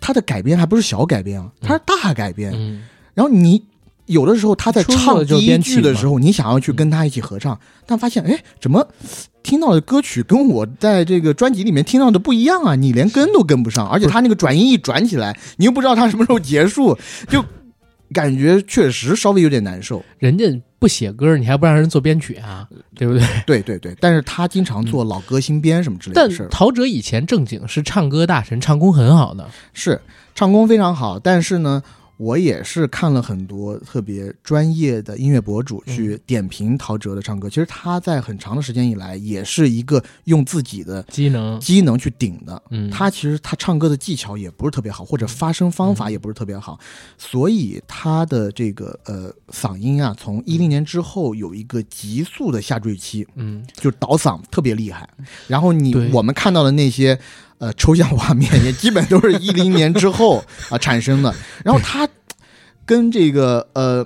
他的改编还不是小改编啊，他是大改编。嗯。然后你有的时候他在唱第一句的时候，你想要去跟他一起合唱，但发现哎，怎么听到的歌曲跟我在这个专辑里面听到的不一样啊？你连跟都跟不上，而且他那个转音一转起来，你又不知道他什么时候结束，就感觉确实稍微有点难受。人家不写歌，你还不让人做编曲啊，对不对？对对对，但是他经常做老歌新编什么之类的事儿。陶喆以前正经是唱歌大神，唱功很好的，是唱功非常好，但是呢，我也是看了很多特别专业的音乐博主去点评陶喆的唱歌。其实他在很长的时间以来，也是一个用自己的机能，机能去顶的。嗯，他其实他唱歌的技巧也不是特别好，或者发声方法也不是特别好，所以他的这个呃嗓音啊，从一零年之后有一个急速的下坠期，嗯就倒嗓特别厉害。然后你我们看到的那些呃抽象画面，也基本都是一零年之后啊、产生的。然后他跟这个呃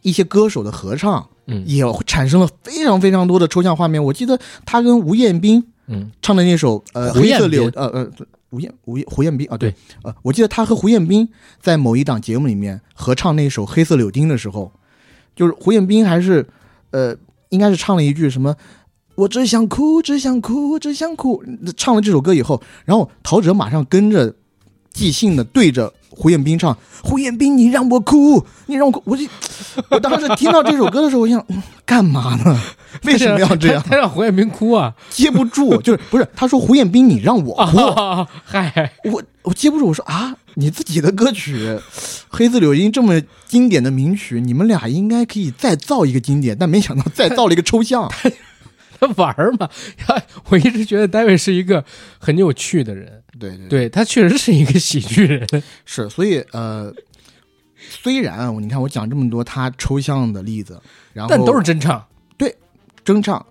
一些歌手的合唱，嗯也产生了非常非常多的抽象画面。我记得他跟吴彦斌嗯唱的那首呃黑色柳呃呃吴彦吴彦胡彦斌啊对对呃，我记得他和胡彦斌在某一档节目里面合唱那首《黑色柳丁》的时候，就是胡彦斌还是呃应该是唱了一句什么。我只想哭，只想哭，只想哭。唱了这首歌以后，然后陶喆马上跟着即兴的对着胡彦斌唱：“胡彦斌，你让我哭，你让我哭。”我就我当时听到这首歌的时候，我想嗯干嘛呢？为什么要这样 他？让胡彦斌哭啊！接不住，就是不是？他说胡彦斌，你让我哭，啊，嗨，我我接不住。我说啊，你自己的歌曲《黑子柳丁》这么经典的名曲，你们俩应该可以再造一个经典，但没想到再造了一个抽象。他 玩儿嘛。我一直觉得戴维是一个很有趣的人，对对对。他确实是一个喜剧人。是，所以呃，虽然啊你看我讲这么多他抽象的例子，然后但都是真唱。对真唱，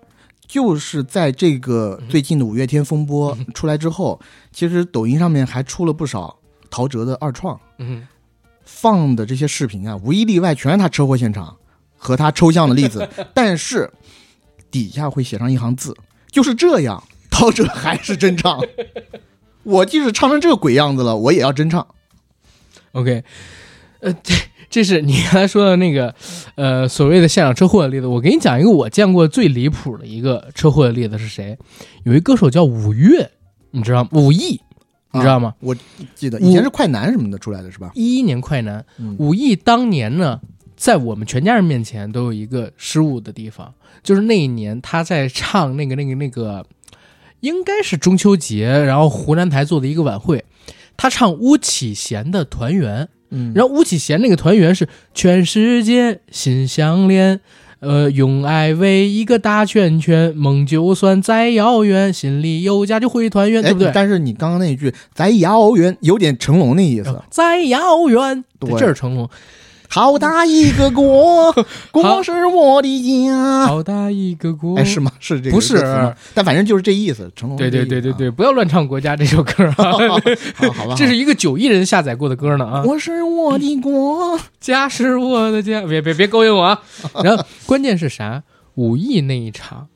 就是在这个最近的五月天风波出来之后，其实抖音上面还出了不少陶喆的二创，嗯，放的这些视频啊，无一例外全是他车祸现场和他抽象的例子，但是底下会写上一行字，就是这样，陶喆还是真唱。我即使唱成这个鬼样子了，我也要真唱。OK，呃，这这是你刚才说的那个，呃，所谓的现场车祸的例子。我给你讲一个我见过最离谱的一个车祸的例子是谁？有一歌手叫五月，你知道吗？武艺，你知道吗？我记得以前是快男什么的出来的是吧？一一年快男，嗯武艺当年呢，在我们全家人面前都有一个失误的地方，就是那一年他在唱那个那个那个，应该是中秋节，然后湖南台做的一个晚会，他唱巫启贤的《团圆》。嗯，然后巫启贤那个团圆是全世界心相连，呃，用爱围一个大圈圈，梦就算再遥远，心里有家就会团圆，哎对不对？但是你刚刚那一句“在遥远”有点成龙那意思。再遥远，对这是成龙。好大一个国，国是我的家。好大一个国，哎，是吗？是这个不是但反正就是这意思。成龙对对对对对，不要乱唱《国家》这首歌啊，好 好吧，这是一个九亿人下载过的歌呢啊！我是我的国。家是我的家，别别别勾引我啊！然后关键是啥？武艺那一场，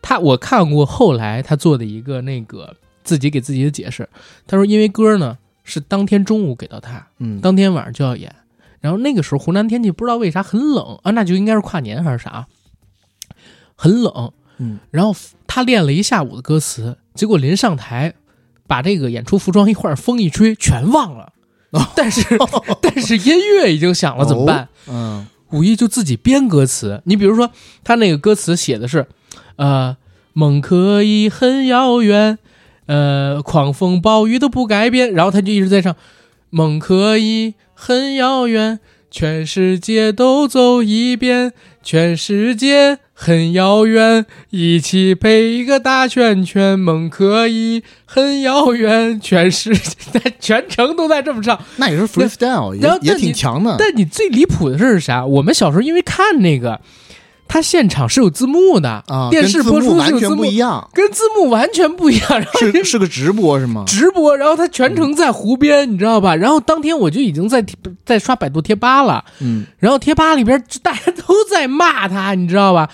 他我看过后来他做的一个那个自己给自己的解释，他说因为歌呢是当天中午给到他，嗯，当天晚上就要演，然后那个时候湖南天气不知道为啥很冷啊，那就应该是跨年还是啥，很冷，嗯，然后他练了一下午的歌词，结果临上台，把这个演出服装一换，风一吹，全忘了。但是 但是音乐已经响了，怎么办？嗯武艺就自己编歌词。你比如说，他那个歌词写的是，呃，梦可以很遥远，呃，狂风暴雨都不改变。然后他就一直在唱，梦可以很遥远，全世界都走一遍，全世界很遥远，一起配一个大圈圈。梦可以很遥远，全世界全程都在这么唱。那也是 freestyle，也也挺强的。但你最离谱的是啥？我们小时候因为看那个，他现场是有字幕的啊，电视播出完全出是有字幕，不一样，跟字幕完全不一样。然后是是个直播是吗？直播，然后他全程在湖边，你知道吧？然后当天我就已经在在刷百度贴吧了，嗯，然后贴吧里边大家都在骂他，你知道吧？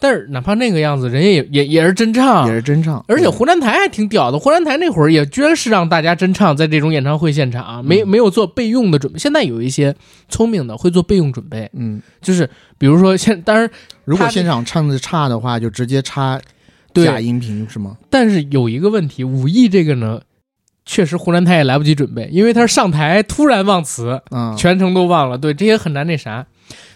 但是哪怕那个样子，人家也也也是真唱，也是真唱。而且湖南台还挺屌的，湖南台那会儿也居然是让大家真唱，在这种演唱会现场啊，没没有做备用的准备。现在有一些聪明的会做备用准备，嗯，就是比如说现，当然如果现场唱的差的话，就直接插对假音频是吗？但是有一个问题，武艺这个呢，确实湖南台也来不及准备，因为他是上台突然忘词，嗯，全程都忘了，对，这也很难那啥。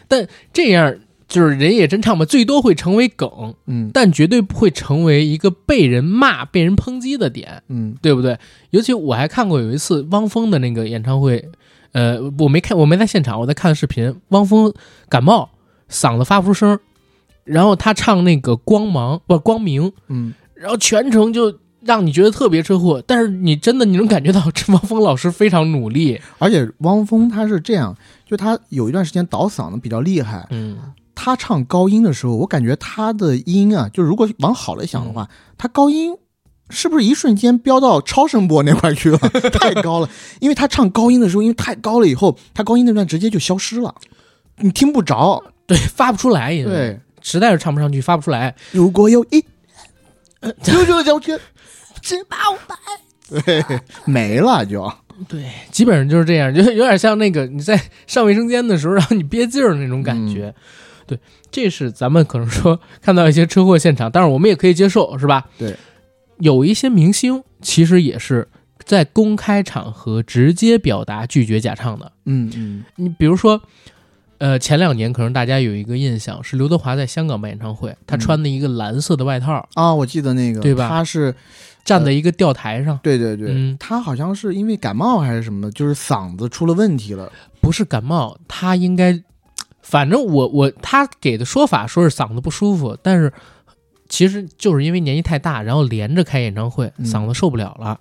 但这样就是人也真唱吧，最多会成为梗，嗯但绝对不会成为一个被人骂、被人抨击的点。嗯对不对？尤其我还看过有一次汪峰的那个演唱会，呃，我没看，我没在现场，我在看视频。汪峰感冒，嗓子发不出声，然后他唱那个《光芒》不光明，嗯，然后全程就让你觉得特别车祸，但是你真的你能感觉到这 汪峰老师非常努力，而且汪峰他是这样，就他有一段时间倒嗓子比较厉害，嗯，他唱高音的时候，我感觉他的音啊，就如果往好了想的话，他高音是不是一瞬间飙到超声波那块去了？太高了，因为他唱高音的时候，因为太高了以后，他高音那段直接就消失了，你听不着。对，发不出来，也对，实在是唱不上去，发不出来。如果有一九九九九，十八五百，对，没了就。对，基本上就是这样，就是有点像那个你在上卫生间的时候，然后你憋劲儿那种感觉。嗯对，这是咱们可能说 看到一些车祸现场，但是我们也可以接受，是吧？对，有一些明星其实也是在公开场合直接表达拒绝假唱的。嗯嗯你比如说，呃，前两年可能大家有一个印象是刘德华在香港办演唱会，他嗯穿的一个蓝色的外套，啊，我记得那个，对吧他是，站在一个吊台上，对对对，嗯他好像是因为感冒还是什么，就是嗓子出了问题了。不是感冒，他应该，反正我我他给的说法说是嗓子不舒服，但是其实就是因为年纪太大，然后连着开演唱会，嗯嗓子受不了了。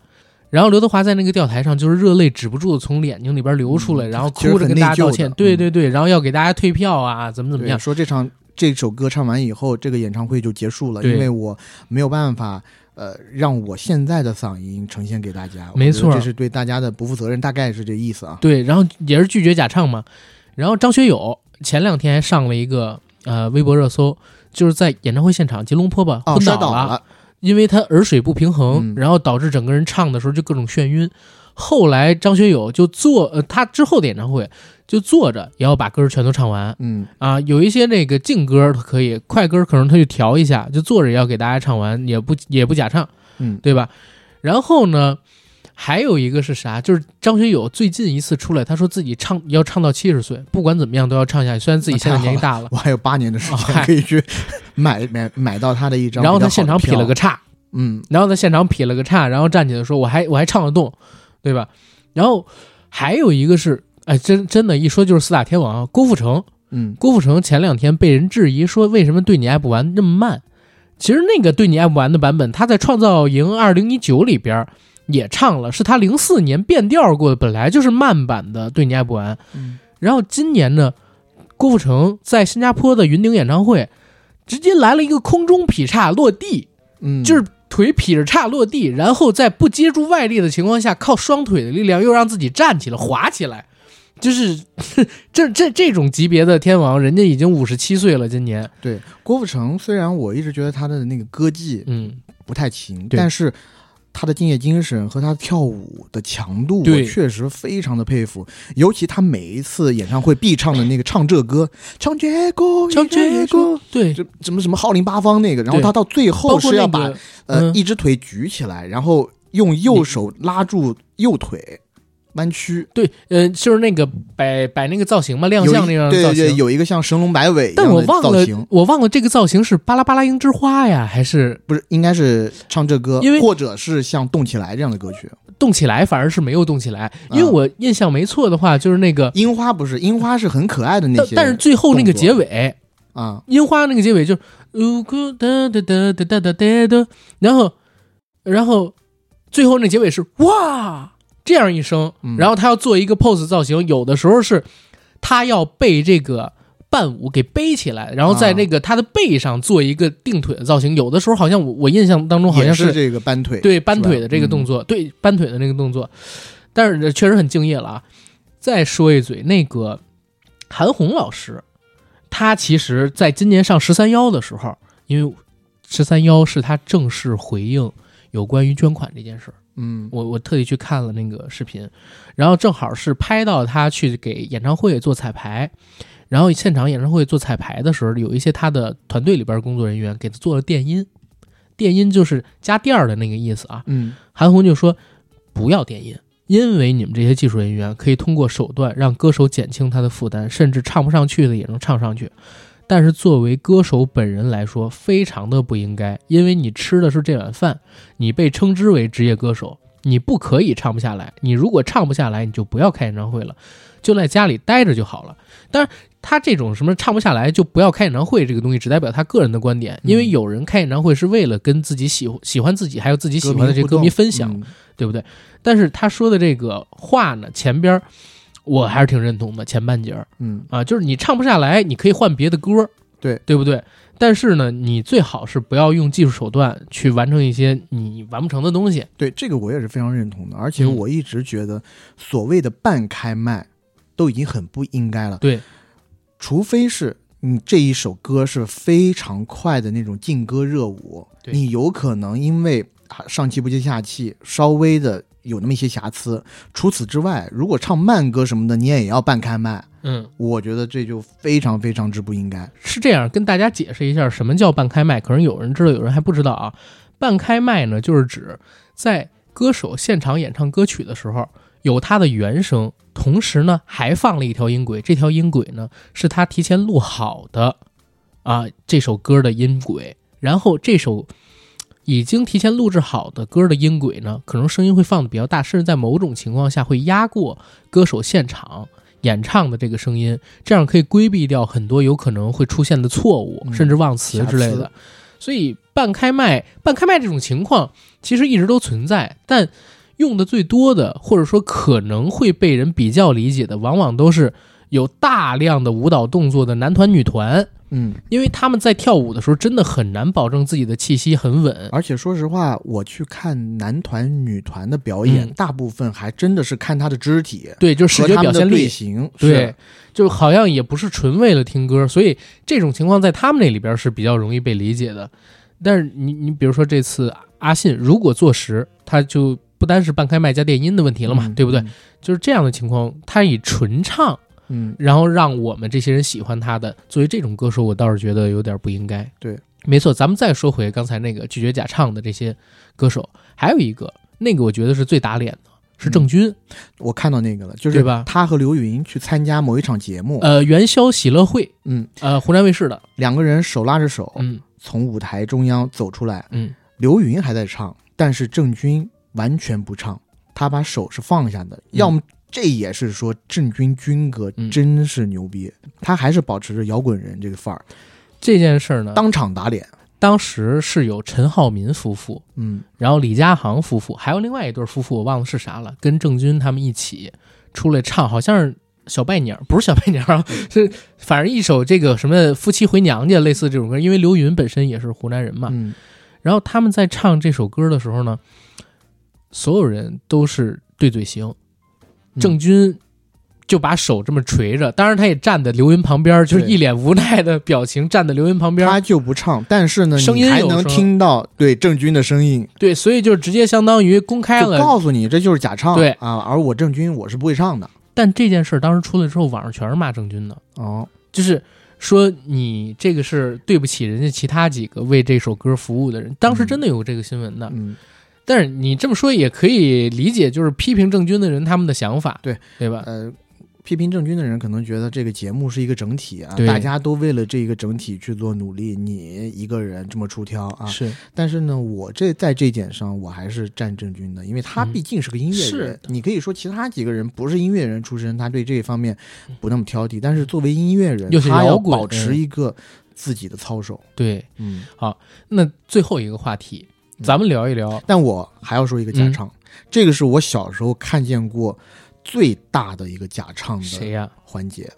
然后刘德华在那个吊台上，就是热泪止不住的从眼睛里边流出来，嗯然后哭着跟大家道歉，对对对，然后要给大家退票啊，怎么怎么样，说这场这首歌唱完以后，这个演唱会就结束了，因为我没有办法。呃，让我现在的嗓音呈现给大家，没错这是对大家的不负责任，大概是这意思啊。对，然后也是拒绝假唱嘛。然后张学友前两天还上了一个呃微博热搜，就是在演唱会现场吉隆坡吧哦，昏倒了，摔倒了，因为他耳水不平衡，嗯然后导致整个人唱的时候就各种眩晕。后来张学友就坐呃，他之后的演唱会就坐着也要把歌儿全都唱完嗯啊。有一些那个静歌儿他可以，快歌儿可能他就调一下，就坐着也要给大家唱完，也不也不假唱，嗯，对吧？然后呢，还有一个是啥？就是张学友最近一次出来，他说自己唱要唱到七十岁，不管怎么样都要唱下去。虽然自己现在年纪大了，我还有八年的时间 可以去买 买买到他的一张。然后他现场劈了个叉，嗯然后他现场劈了个叉，然后站起来说：“我还我还唱得动，对吧？”然后还有一个是，哎，真真的，一说就是四大天王啊，郭富城。嗯郭富城前两天被人质疑说，为什么对你爱不完那么慢？其实那个对你爱不完的版本，他在《创造营二零一九》里边也唱了，是他零四年变调过的，本来就是慢版的《对你爱不完》。嗯。然后今年呢，郭富城在新加坡的云顶演唱会，直接来了一个空中劈叉落地，嗯，就是腿劈着叉落地，然后在不接住外力的情况下，靠双腿的力量又让自己站起来、滑起来，就是 这这这种级别的天王，人家已经五十七岁了，今年，对郭富城，虽然我一直觉得他的那个歌技嗯，不太行，对。但是他的敬业精神和他跳舞的强度，我确实非常的佩服。尤其他每一次演唱会必唱的那个唱这歌，唱这歌，唱这歌，对，这什么什么号令八方那个，然后他到最后是要把、个，呃、嗯。一只腿举起来，然后用右手拉住右腿弯曲对，呃，就是那个摆摆那个造型嘛，亮相那样的造型。对对，有一个像神龙摆尾，但我忘了，我忘了这个造型是《巴拉巴拉樱之花》呀，还是不是？应该是唱这歌，因为或者是像《动起来》这样的歌曲。动起来反而是没有动起来，因为我印象没错的话，就是那个樱花不是樱花是很可爱的那些，但是最后那个结尾啊，樱花那个结尾就是哒哒哒哒哒哒哒，然后然后最后那结尾是哇。这样一声，嗯然后他要做一个 pose 造型，有的时候是他要被这个伴舞给背起来，然后在啊那个他的背上做一个定腿的造型，有的时候好像我我印象当中好像也是这个搬腿，对搬腿的这个动作。作，对搬腿的那个动作，但是确实很敬业了啊。再说一嘴，那个韩红老师，她其实在今年上十三幺的时候，因为十三幺是她正式回应有关于捐款这件事儿，嗯我我特地去看了那个视频，然后正好是拍到他去给演唱会做彩排。然后现场演唱会做彩排的时候，有一些他的团队里边工作人员给他做了电音，电音就是加垫儿的那个意思啊。嗯韩红就说不要电音，因为你们这些技术人员可以通过手段让歌手减轻他的负担，甚至唱不上去的也能唱上去。但是作为歌手本人来说，非常的不应该，因为你吃的是这碗饭，你被称之为职业歌手，你不可以唱不下来。你如果唱不下来，你就不要开演唱会了，就在家里待着就好了。当然，他这种什么唱不下来就不要开演唱会这个东西，只代表他个人的观点，因为嗯有人开演唱会是为了跟自己喜喜欢自己还有自己喜欢的这歌迷分享，嗯对不对？但是他说的这个话呢，前边儿我还是挺认同的，前半截儿。嗯。啊，就是你唱不下来，你可以换别的歌，对。对不对？但是呢，你最好是不要用技术手段去完成一些你完不成的东西。对这个我也是非常认同的，而且嗯。我一直觉得所谓的半开麦都已经很不应该了，对，除非是你这一首歌是非常快的那种劲歌热舞，你有可能因为啊上气不接下气，稍微的有那么一些瑕疵。除此之外，如果唱慢歌什么的，你也要半开麦，嗯，我觉得这就非常非常之不应该。是这样，跟大家解释一下什么叫半开麦，可能有人知道，有人还不知道啊。半开麦呢，就是指在歌手现场演唱歌曲的时候，有他的原声，同时呢还放了一条音轨，这条音轨呢是他提前录好的啊这首歌的音轨，然后这首已经提前录制好的歌的音轨呢，可能声音会放的比较大，甚至在某种情况下会压过歌手现场演唱的这个声音，这样可以规避掉很多有可能会出现的错误，嗯甚至忘词之类的。所以半开麦、半开麦这种情况其实一直都存在，但用的最多的，或者说可能会被人比较理解的，往往都是有大量的舞蹈动作的男团、女团，嗯，因为他们在跳舞的时候真的很难保证自己的气息很稳。而且说实话，我去看男团、女团的表演，嗯大部分还真的是看他的肢体对，就视觉表现力，队形。对，就好像也不是纯为了听歌，所以这种情况在他们那里边是比较容易被理解的。但是你你比如说这次阿信如果坐实，他就不单是半开麦加电音的问题了嘛，嗯对不对？嗯就是这样的情况，他以纯唱，嗯，然后让我们这些人喜欢他的，作为这种歌手，我倒是觉得有点不应该。对，没错，咱们再说回刚才那个拒绝假唱的这些歌手，还有一个，那个我觉得是最打脸的，是郑钧。我看到那个了，就是对吧？他和刘云去参加某一场节目，呃，元宵喜乐会，嗯，呃，湖南卫视的，两个人手拉着手嗯。从舞台中央走出来，嗯，刘云还在唱，但是郑钧完全不唱，他把手是放下的，要么。这也是说郑钧军哥嗯。真是牛逼，他还是保持着摇滚人这个范儿，这件事儿呢，当场打脸。当时是有陈浩民夫妇，嗯。然后李佳航夫妇，还有另外一对夫妇，我忘了是啥了，跟郑钧他们一起出来唱，好像是小拜年，不是小拜年啊，是反正一首这个什么夫妻回娘家类似这种歌，因为刘云本身也是湖南人嘛，嗯。然后他们在唱这首歌的时候呢，所有人都是对嘴型，嗯郑钧就把手这么垂着，当然他也站在刘云旁边，就是一脸无奈的表情，站在刘云旁边。他就不唱，但是呢，声音还能听到对郑钧的声音，对，所以就直接相当于公开了。告诉你这就是假唱。对啊，而我郑钧我是不会唱的。但这件事儿当时出来之后，网上全是骂郑钧的，哦，就是说你这个是对不起人家其他几个为这首歌服务的人。当时真的有这个新闻的，嗯，但是你这么说也可以理解，就是批评郑钧的人他们的想法，对对吧？呃，批评郑钧的人可能觉得这个节目是一个整体啊，大家都为了这个整体去做努力，你一个人这么出挑啊。是，但是呢，我这在这点上我还是站郑钧的，因为他嗯毕竟是个音乐是人。你可以说其他几个人不是音乐人出身，他对这一方面不那么挑剔，但是作为音乐人，他要保持一个自己的操守。对。嗯，好那最后一个话题，咱们聊一聊，但我还要说一个假唱，这个是我小时候看见过最大的一个假唱的谁呀？环节，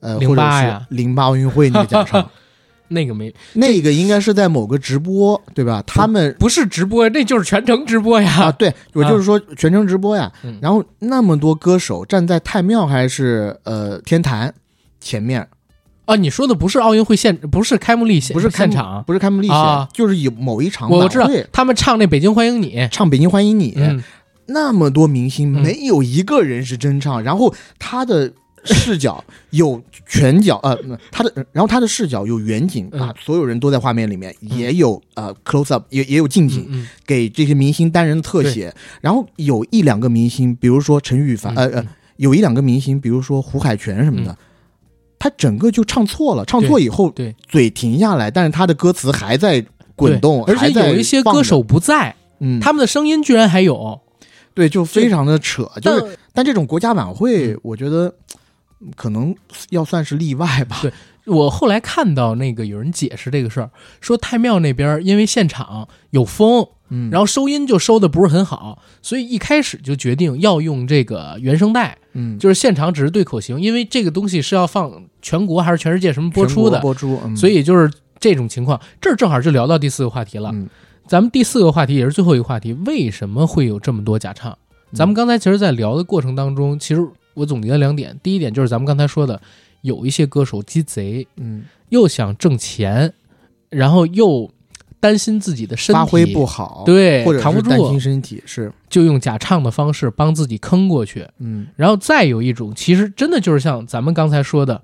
呃，08或者呀是零八奥运会那个假唱，那个没，那个应该是在某个直播，对吧？他们不是直播，那就是全程直播呀。啊，对 我就是说全程直播呀。嗯然后那么多歌手站在太庙还是呃天坛前面，啊，你说的不是奥运会现，不是开幕礼现，不是现场，不是开幕历险，啊就是有某一场我我知道他们唱那《北京欢迎你》，唱《北京欢迎你》嗯，那么多明星，嗯没有一个人是真唱。然后他的视角有全角，呃，他的，然后他的视角有远景嗯啊，所有人都在画面里面，也有呃 close up，也也有近景，嗯给这些明星单人的特写。然后有一两个明星，比如说陈羽凡，嗯呃呃，有一两个明星，比如说胡海泉什么的。嗯他整个就唱错了，唱错以后，对。嘴停下来，但是他的歌词还在滚动，而且有一些歌手，不在，嗯，他们的声音居然还有，对，就非常的扯，就是但但这种国家晚会嗯，我觉得嗯可能要算是例外吧。对我后来看到那个有人解释这个事儿，说太庙那边因为现场有风，嗯，然后收音就收的不是很好，所以一开始就决定要用这个原声带，嗯，就是现场只是对口型，因为这个东西是要放全国还是全世界什么播出的，播出，嗯、所以就是这种情况。这儿正好就聊到第四个话题了。嗯咱们第四个话题也是最后一个话题，为什么会有这么多假唱？咱们刚才其实，在聊的过程当中，其实我总结了两点。第一点就是咱们刚才说的，有一些歌手鸡贼，嗯，又想挣钱，然后又担心自己的身体发挥不好，，对，或者扛不是担心住，身体是，就用假唱的方式帮自己坑过去。嗯，然后再有一种，其实真的就是像咱们刚才说的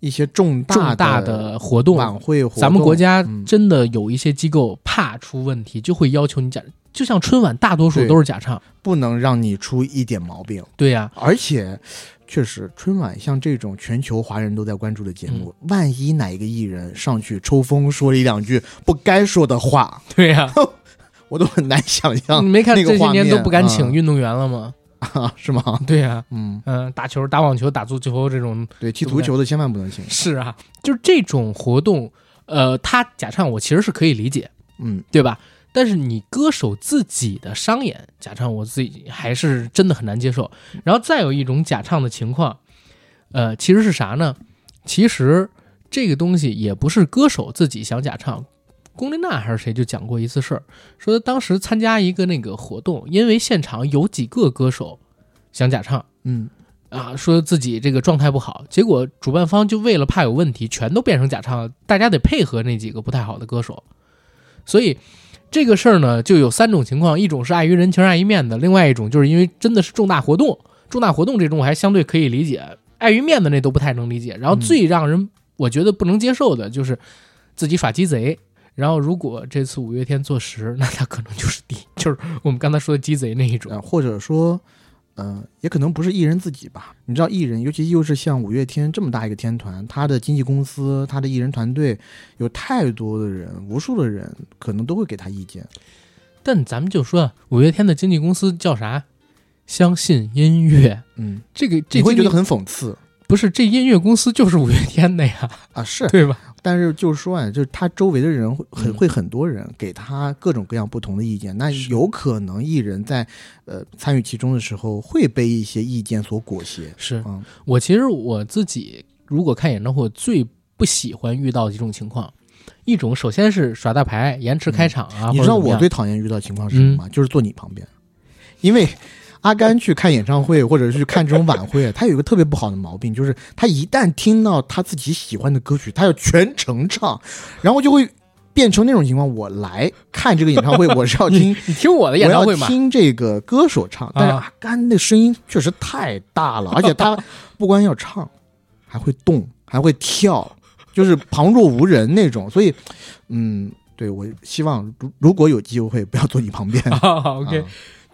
一些重大重大的活动，晚会活动，咱们国家嗯真的有一些机构怕出问题，就会要求你假，就像春晚大多数都是假唱。不能让你出一点毛病。对呀、而且，确实，春晚像这种全球华人都在关注的节目，嗯万一哪一个艺人上去抽风说了一两句不该说的话，对呀、我都很难想象你没看这些年都不敢请嗯运动员了吗？啊，是吗？对呀、嗯，嗯、打球、打网球、打足球这种对，踢足球的千万不能请。是啊，就是这种活动，呃，他假唱我其实是可以理解，嗯，对吧？但是你歌手自己的商演假唱，我自己还是真的很难接受。然后再有一种假唱的情况，呃，其实是啥呢？其实这个东西也不是歌手自己想假唱。龚琳娜还是谁就讲过一次事儿，说当时参加一个那个活动，因为现场有几个歌手想假唱，嗯，啊，说自己这个状态不好，结果主办方就为了怕有问题，全都变成假唱，大家得配合那几个不太好的歌手，所以这个事儿呢，就有三种情况：一种是碍于人情、碍于面子；另外一种就是因为真的是重大活动，重大活动这种我还相对可以理解，碍于面子那都不太能理解。然后嗯最让人我觉得不能接受的就是自己耍鸡贼。然后，如果这次五月天坐实，那他可能就是第，就是我们刚才说的鸡贼那一种。呃，或者说，呃，也可能不是艺人自己吧。你知道，艺人，尤其又是像五月天这么大一个天团，他的经纪公司、他的艺人团队，有太多的人，无数的人，可能都会给他意见。但咱们就说五月天的经纪公司叫啥？相信音乐，嗯，这个这经纪你会觉得很讽刺不是这音乐公司就是五月天的呀，啊，是。对吧？但是就是说啊，就是他周围的人会很嗯。会很多人给他各种各样不同的意见，那有可能艺人在呃参与其中的时候会被一些意见所裹挟。是。嗯。我其实我自己如果看演唱会，最不喜欢遇到几种情况。一种首先是耍大牌、延迟开场啊，你知道我最讨厌遇到情况是什么吗？就是坐你旁边，因为阿甘去看演唱会或者是去看这种晚会，他有一个特别不好的毛病，就是他一旦听到他自己喜欢的歌曲，他要全程唱，然后就会变成那种情况。我来看这个演唱会，我是要听。你听我的演唱会嘛？听这个歌手唱，但是啊阿甘的声音确实太大了，而且他不光要唱，还会动，还会跳，就是旁若无人那种。所以，嗯，对我希望如如果有机会，不要坐你旁边。好 OK，、啊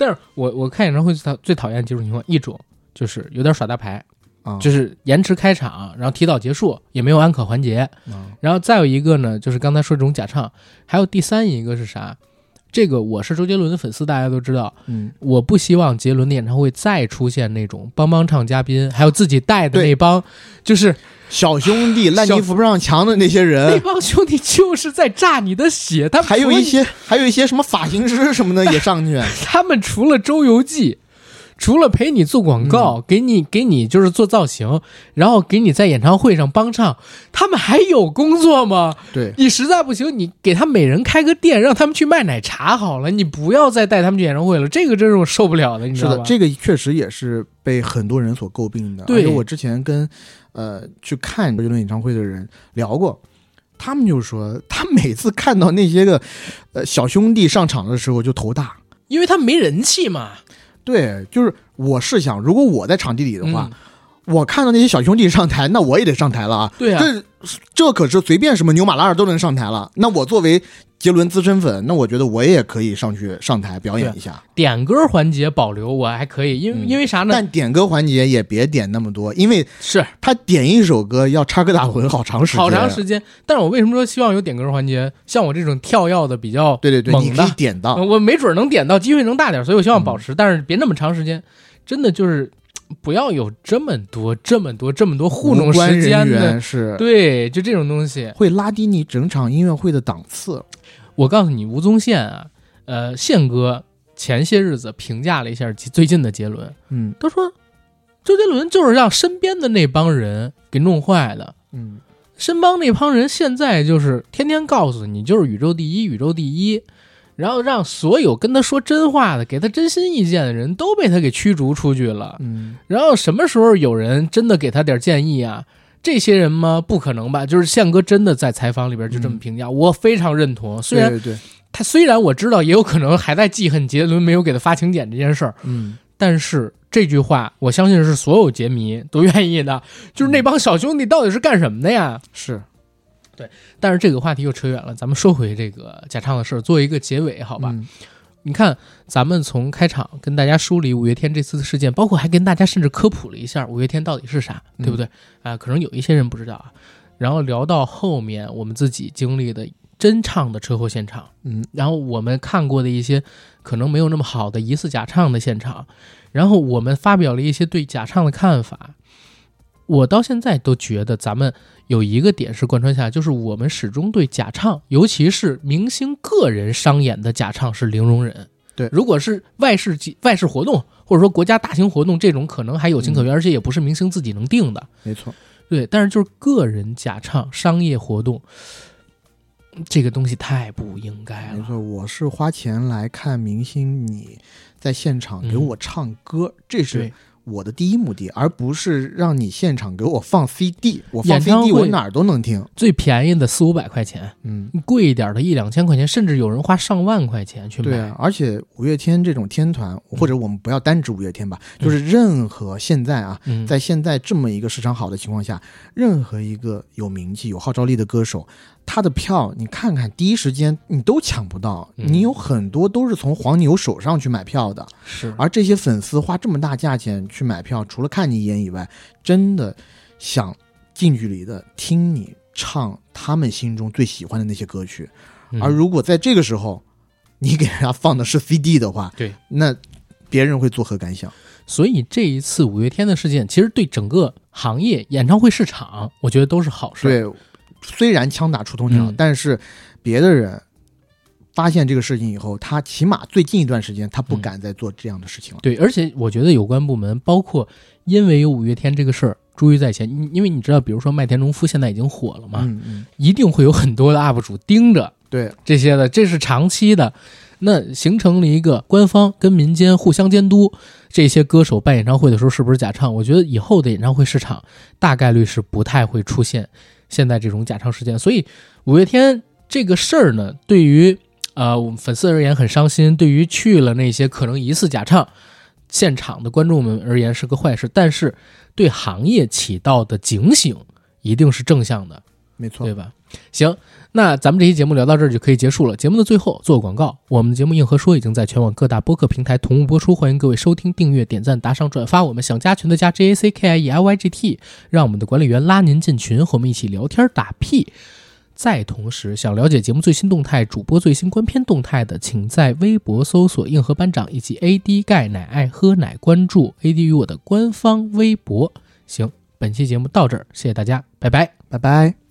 但是我我看演唱会最讨最讨厌几种情况，一种就是有点耍大牌，啊，就是延迟开场，然后提早结束，也没有安可环节。啊然后再有一个呢，就是刚才说这种假唱，还有第三一个是啥？这个我是周杰伦的粉丝，大家都知道，嗯，我不希望杰伦的演唱会再出现那种帮帮唱嘉宾，还有自己带的那帮，就是小兄弟烂泥扶不上墙的那些人那，帮兄弟就是在榨你的血。他们还有一些还有一些什么发型师什么的也上去。他们除了周游记，除了陪你做广告，嗯给你给你就是做造型，然后给你在演唱会上帮唱，他们还有工作吗？对，你实在不行，你给他每人开个店，让他们去卖奶茶好了，你不要再带他们去演唱会了，这个真是我受不了的，你知是的，道吧？这个确实也是被很多人所诟病的。对而且我之前跟呃去看周杰伦演唱会的人聊过，他们就说，他每次看到那些个呃小兄弟上场的时候就头大。因为他没人气嘛。对，就是我是想，如果我在场地里的话，嗯，我看到那些小兄弟上台，那我也得上台了啊。对啊，这这可是随便什么牛马拉尔都能上台了。那我作为杰伦资深粉，那我觉得我也可以上去上台表演一下。点歌环节保留我还可以，因为、嗯因为啥呢？但点歌环节也别点那么多，因为是他点一首歌要插科打诨好长时间，好长时间。但是我为什么说希望有点歌环节？像我这种跳跃的比较对对对，你可以点到。呃我没准能点到，机会能大点，所以我希嗯望保持，但是别那么长时间。真的就是不要有这么多、这么多、这么多糊弄时间的，是对，就这种东西。会拉低你整场音乐会的档次。我告诉你，吴宗宪啊，呃，宪哥前些日子评价了一下最近的杰伦，嗯他说周杰伦就是让身边的那帮人给弄坏的。嗯，身帮那帮人现在就是天天告诉你就是宇宙第一，宇宙第一，然后让所有跟他说真话的、给他真心意见的人都被他给驱逐出去了。嗯，然后什么时候有人真的给他点建议啊？这些人吗？不可能吧？就是宪哥真的在采访里边就这么评价，我非常认同。虽然对对对，他虽然我知道也有可能还在记恨杰伦没有给他发请柬这件事儿，嗯，但是这句话我相信是所有杰迷都愿意的。就是那帮小兄弟到底是干什么的呀？是，但是这个话题又扯远了，咱们说回这个假唱的事儿，做一个结尾，好吧？嗯你看，咱们从开场跟大家梳理五月天这次的事件，包括还跟大家甚至科普了一下五月天到底是啥，嗯对不对？啊、可能有一些人不知道啊。然后聊到后面我们自己经历的真唱的车祸现场，嗯，然后我们看过的一些可能没有那么好的疑似假唱的现场，然后我们发表了一些对假唱的看法。我到现在都觉得咱们有一个点是贯穿下来，就是我们始终对假唱，尤其是明星个人商演的假唱是零容忍。对如果是外事集外事活动，或者说国家大型活动，这种可能还有情可原，而且也不是明星自己能定的。没错，对，但是就是个人假唱商业活动，这个东西太不应该了。没错，我是花钱来看明星，你在现场给嗯我唱歌，这是对，我的第一目的，而不是让你现场给我放 CD，我放 CD 会我哪儿都能听。最便宜的四五百块钱，嗯，贵一点的一两千块钱，甚至有人花上万块钱去买。对啊，而且五月天这种天团，或者我们不要单指五月天吧，就是任何现在啊，嗯，在现在这么一个市场好的情况下，任何一个有名气、有号召力的歌手，他的票你看看，第一时间你都抢不到，嗯你有很多都是从黄牛手上去买票的，是而这些粉丝花这么大价钱去买票，除了看你一眼以外，真的想近距离的听你唱他们心中最喜欢的那些歌曲。嗯而如果在这个时候，你给人家放的是 CD 的话，对，那别人会作何感想？所以这一次五月天的事件，其实对整个行业演唱会市场，我觉得都是好事。，对，虽然枪打出头鸟，嗯但是别的人发现这个事情以后，他起码最近一段时间他不嗯敢再做这样的事情了。对，而且我觉得有关部门，包括因为有五月天这个事儿，珠玉在前，因因为你知道，比如说麦田农夫现在已经火了嘛，嗯嗯，一定会有很多的 UP 主盯着对，这些的，这是长期的。那形成了一个官方跟民间互相监督，这些歌手办演唱会的时候是不是假唱？我觉得以后的演唱会市场大概率是不太会出现现在这种假唱事件。所以五月天这个事儿呢，对于呃我们粉丝而言很伤心，对于去了那些可能疑似假唱现场的观众们而言是个坏事，但是对行业起到的警醒一定是正向的。没错对。吧？行，那咱们这期节目聊到这儿就可以结束了。节目的最后做个广告，我们的节目《硬核说》已经在全网各大播客平台同步播出，欢迎各位收听、订阅、点赞、打赏、转发。我们想加群的加 J A C K I E L Y G T，让我们的管理员拉您进群，和我们一起聊天打屁。再同时，想了解节目最新动态、主播最新观片动态的，请在微博搜索“硬核班长”以及 AD 钙奶爱喝奶，关注 AD 与我的官方微博。行，本期节目到这儿，谢谢大家，拜拜。拜拜。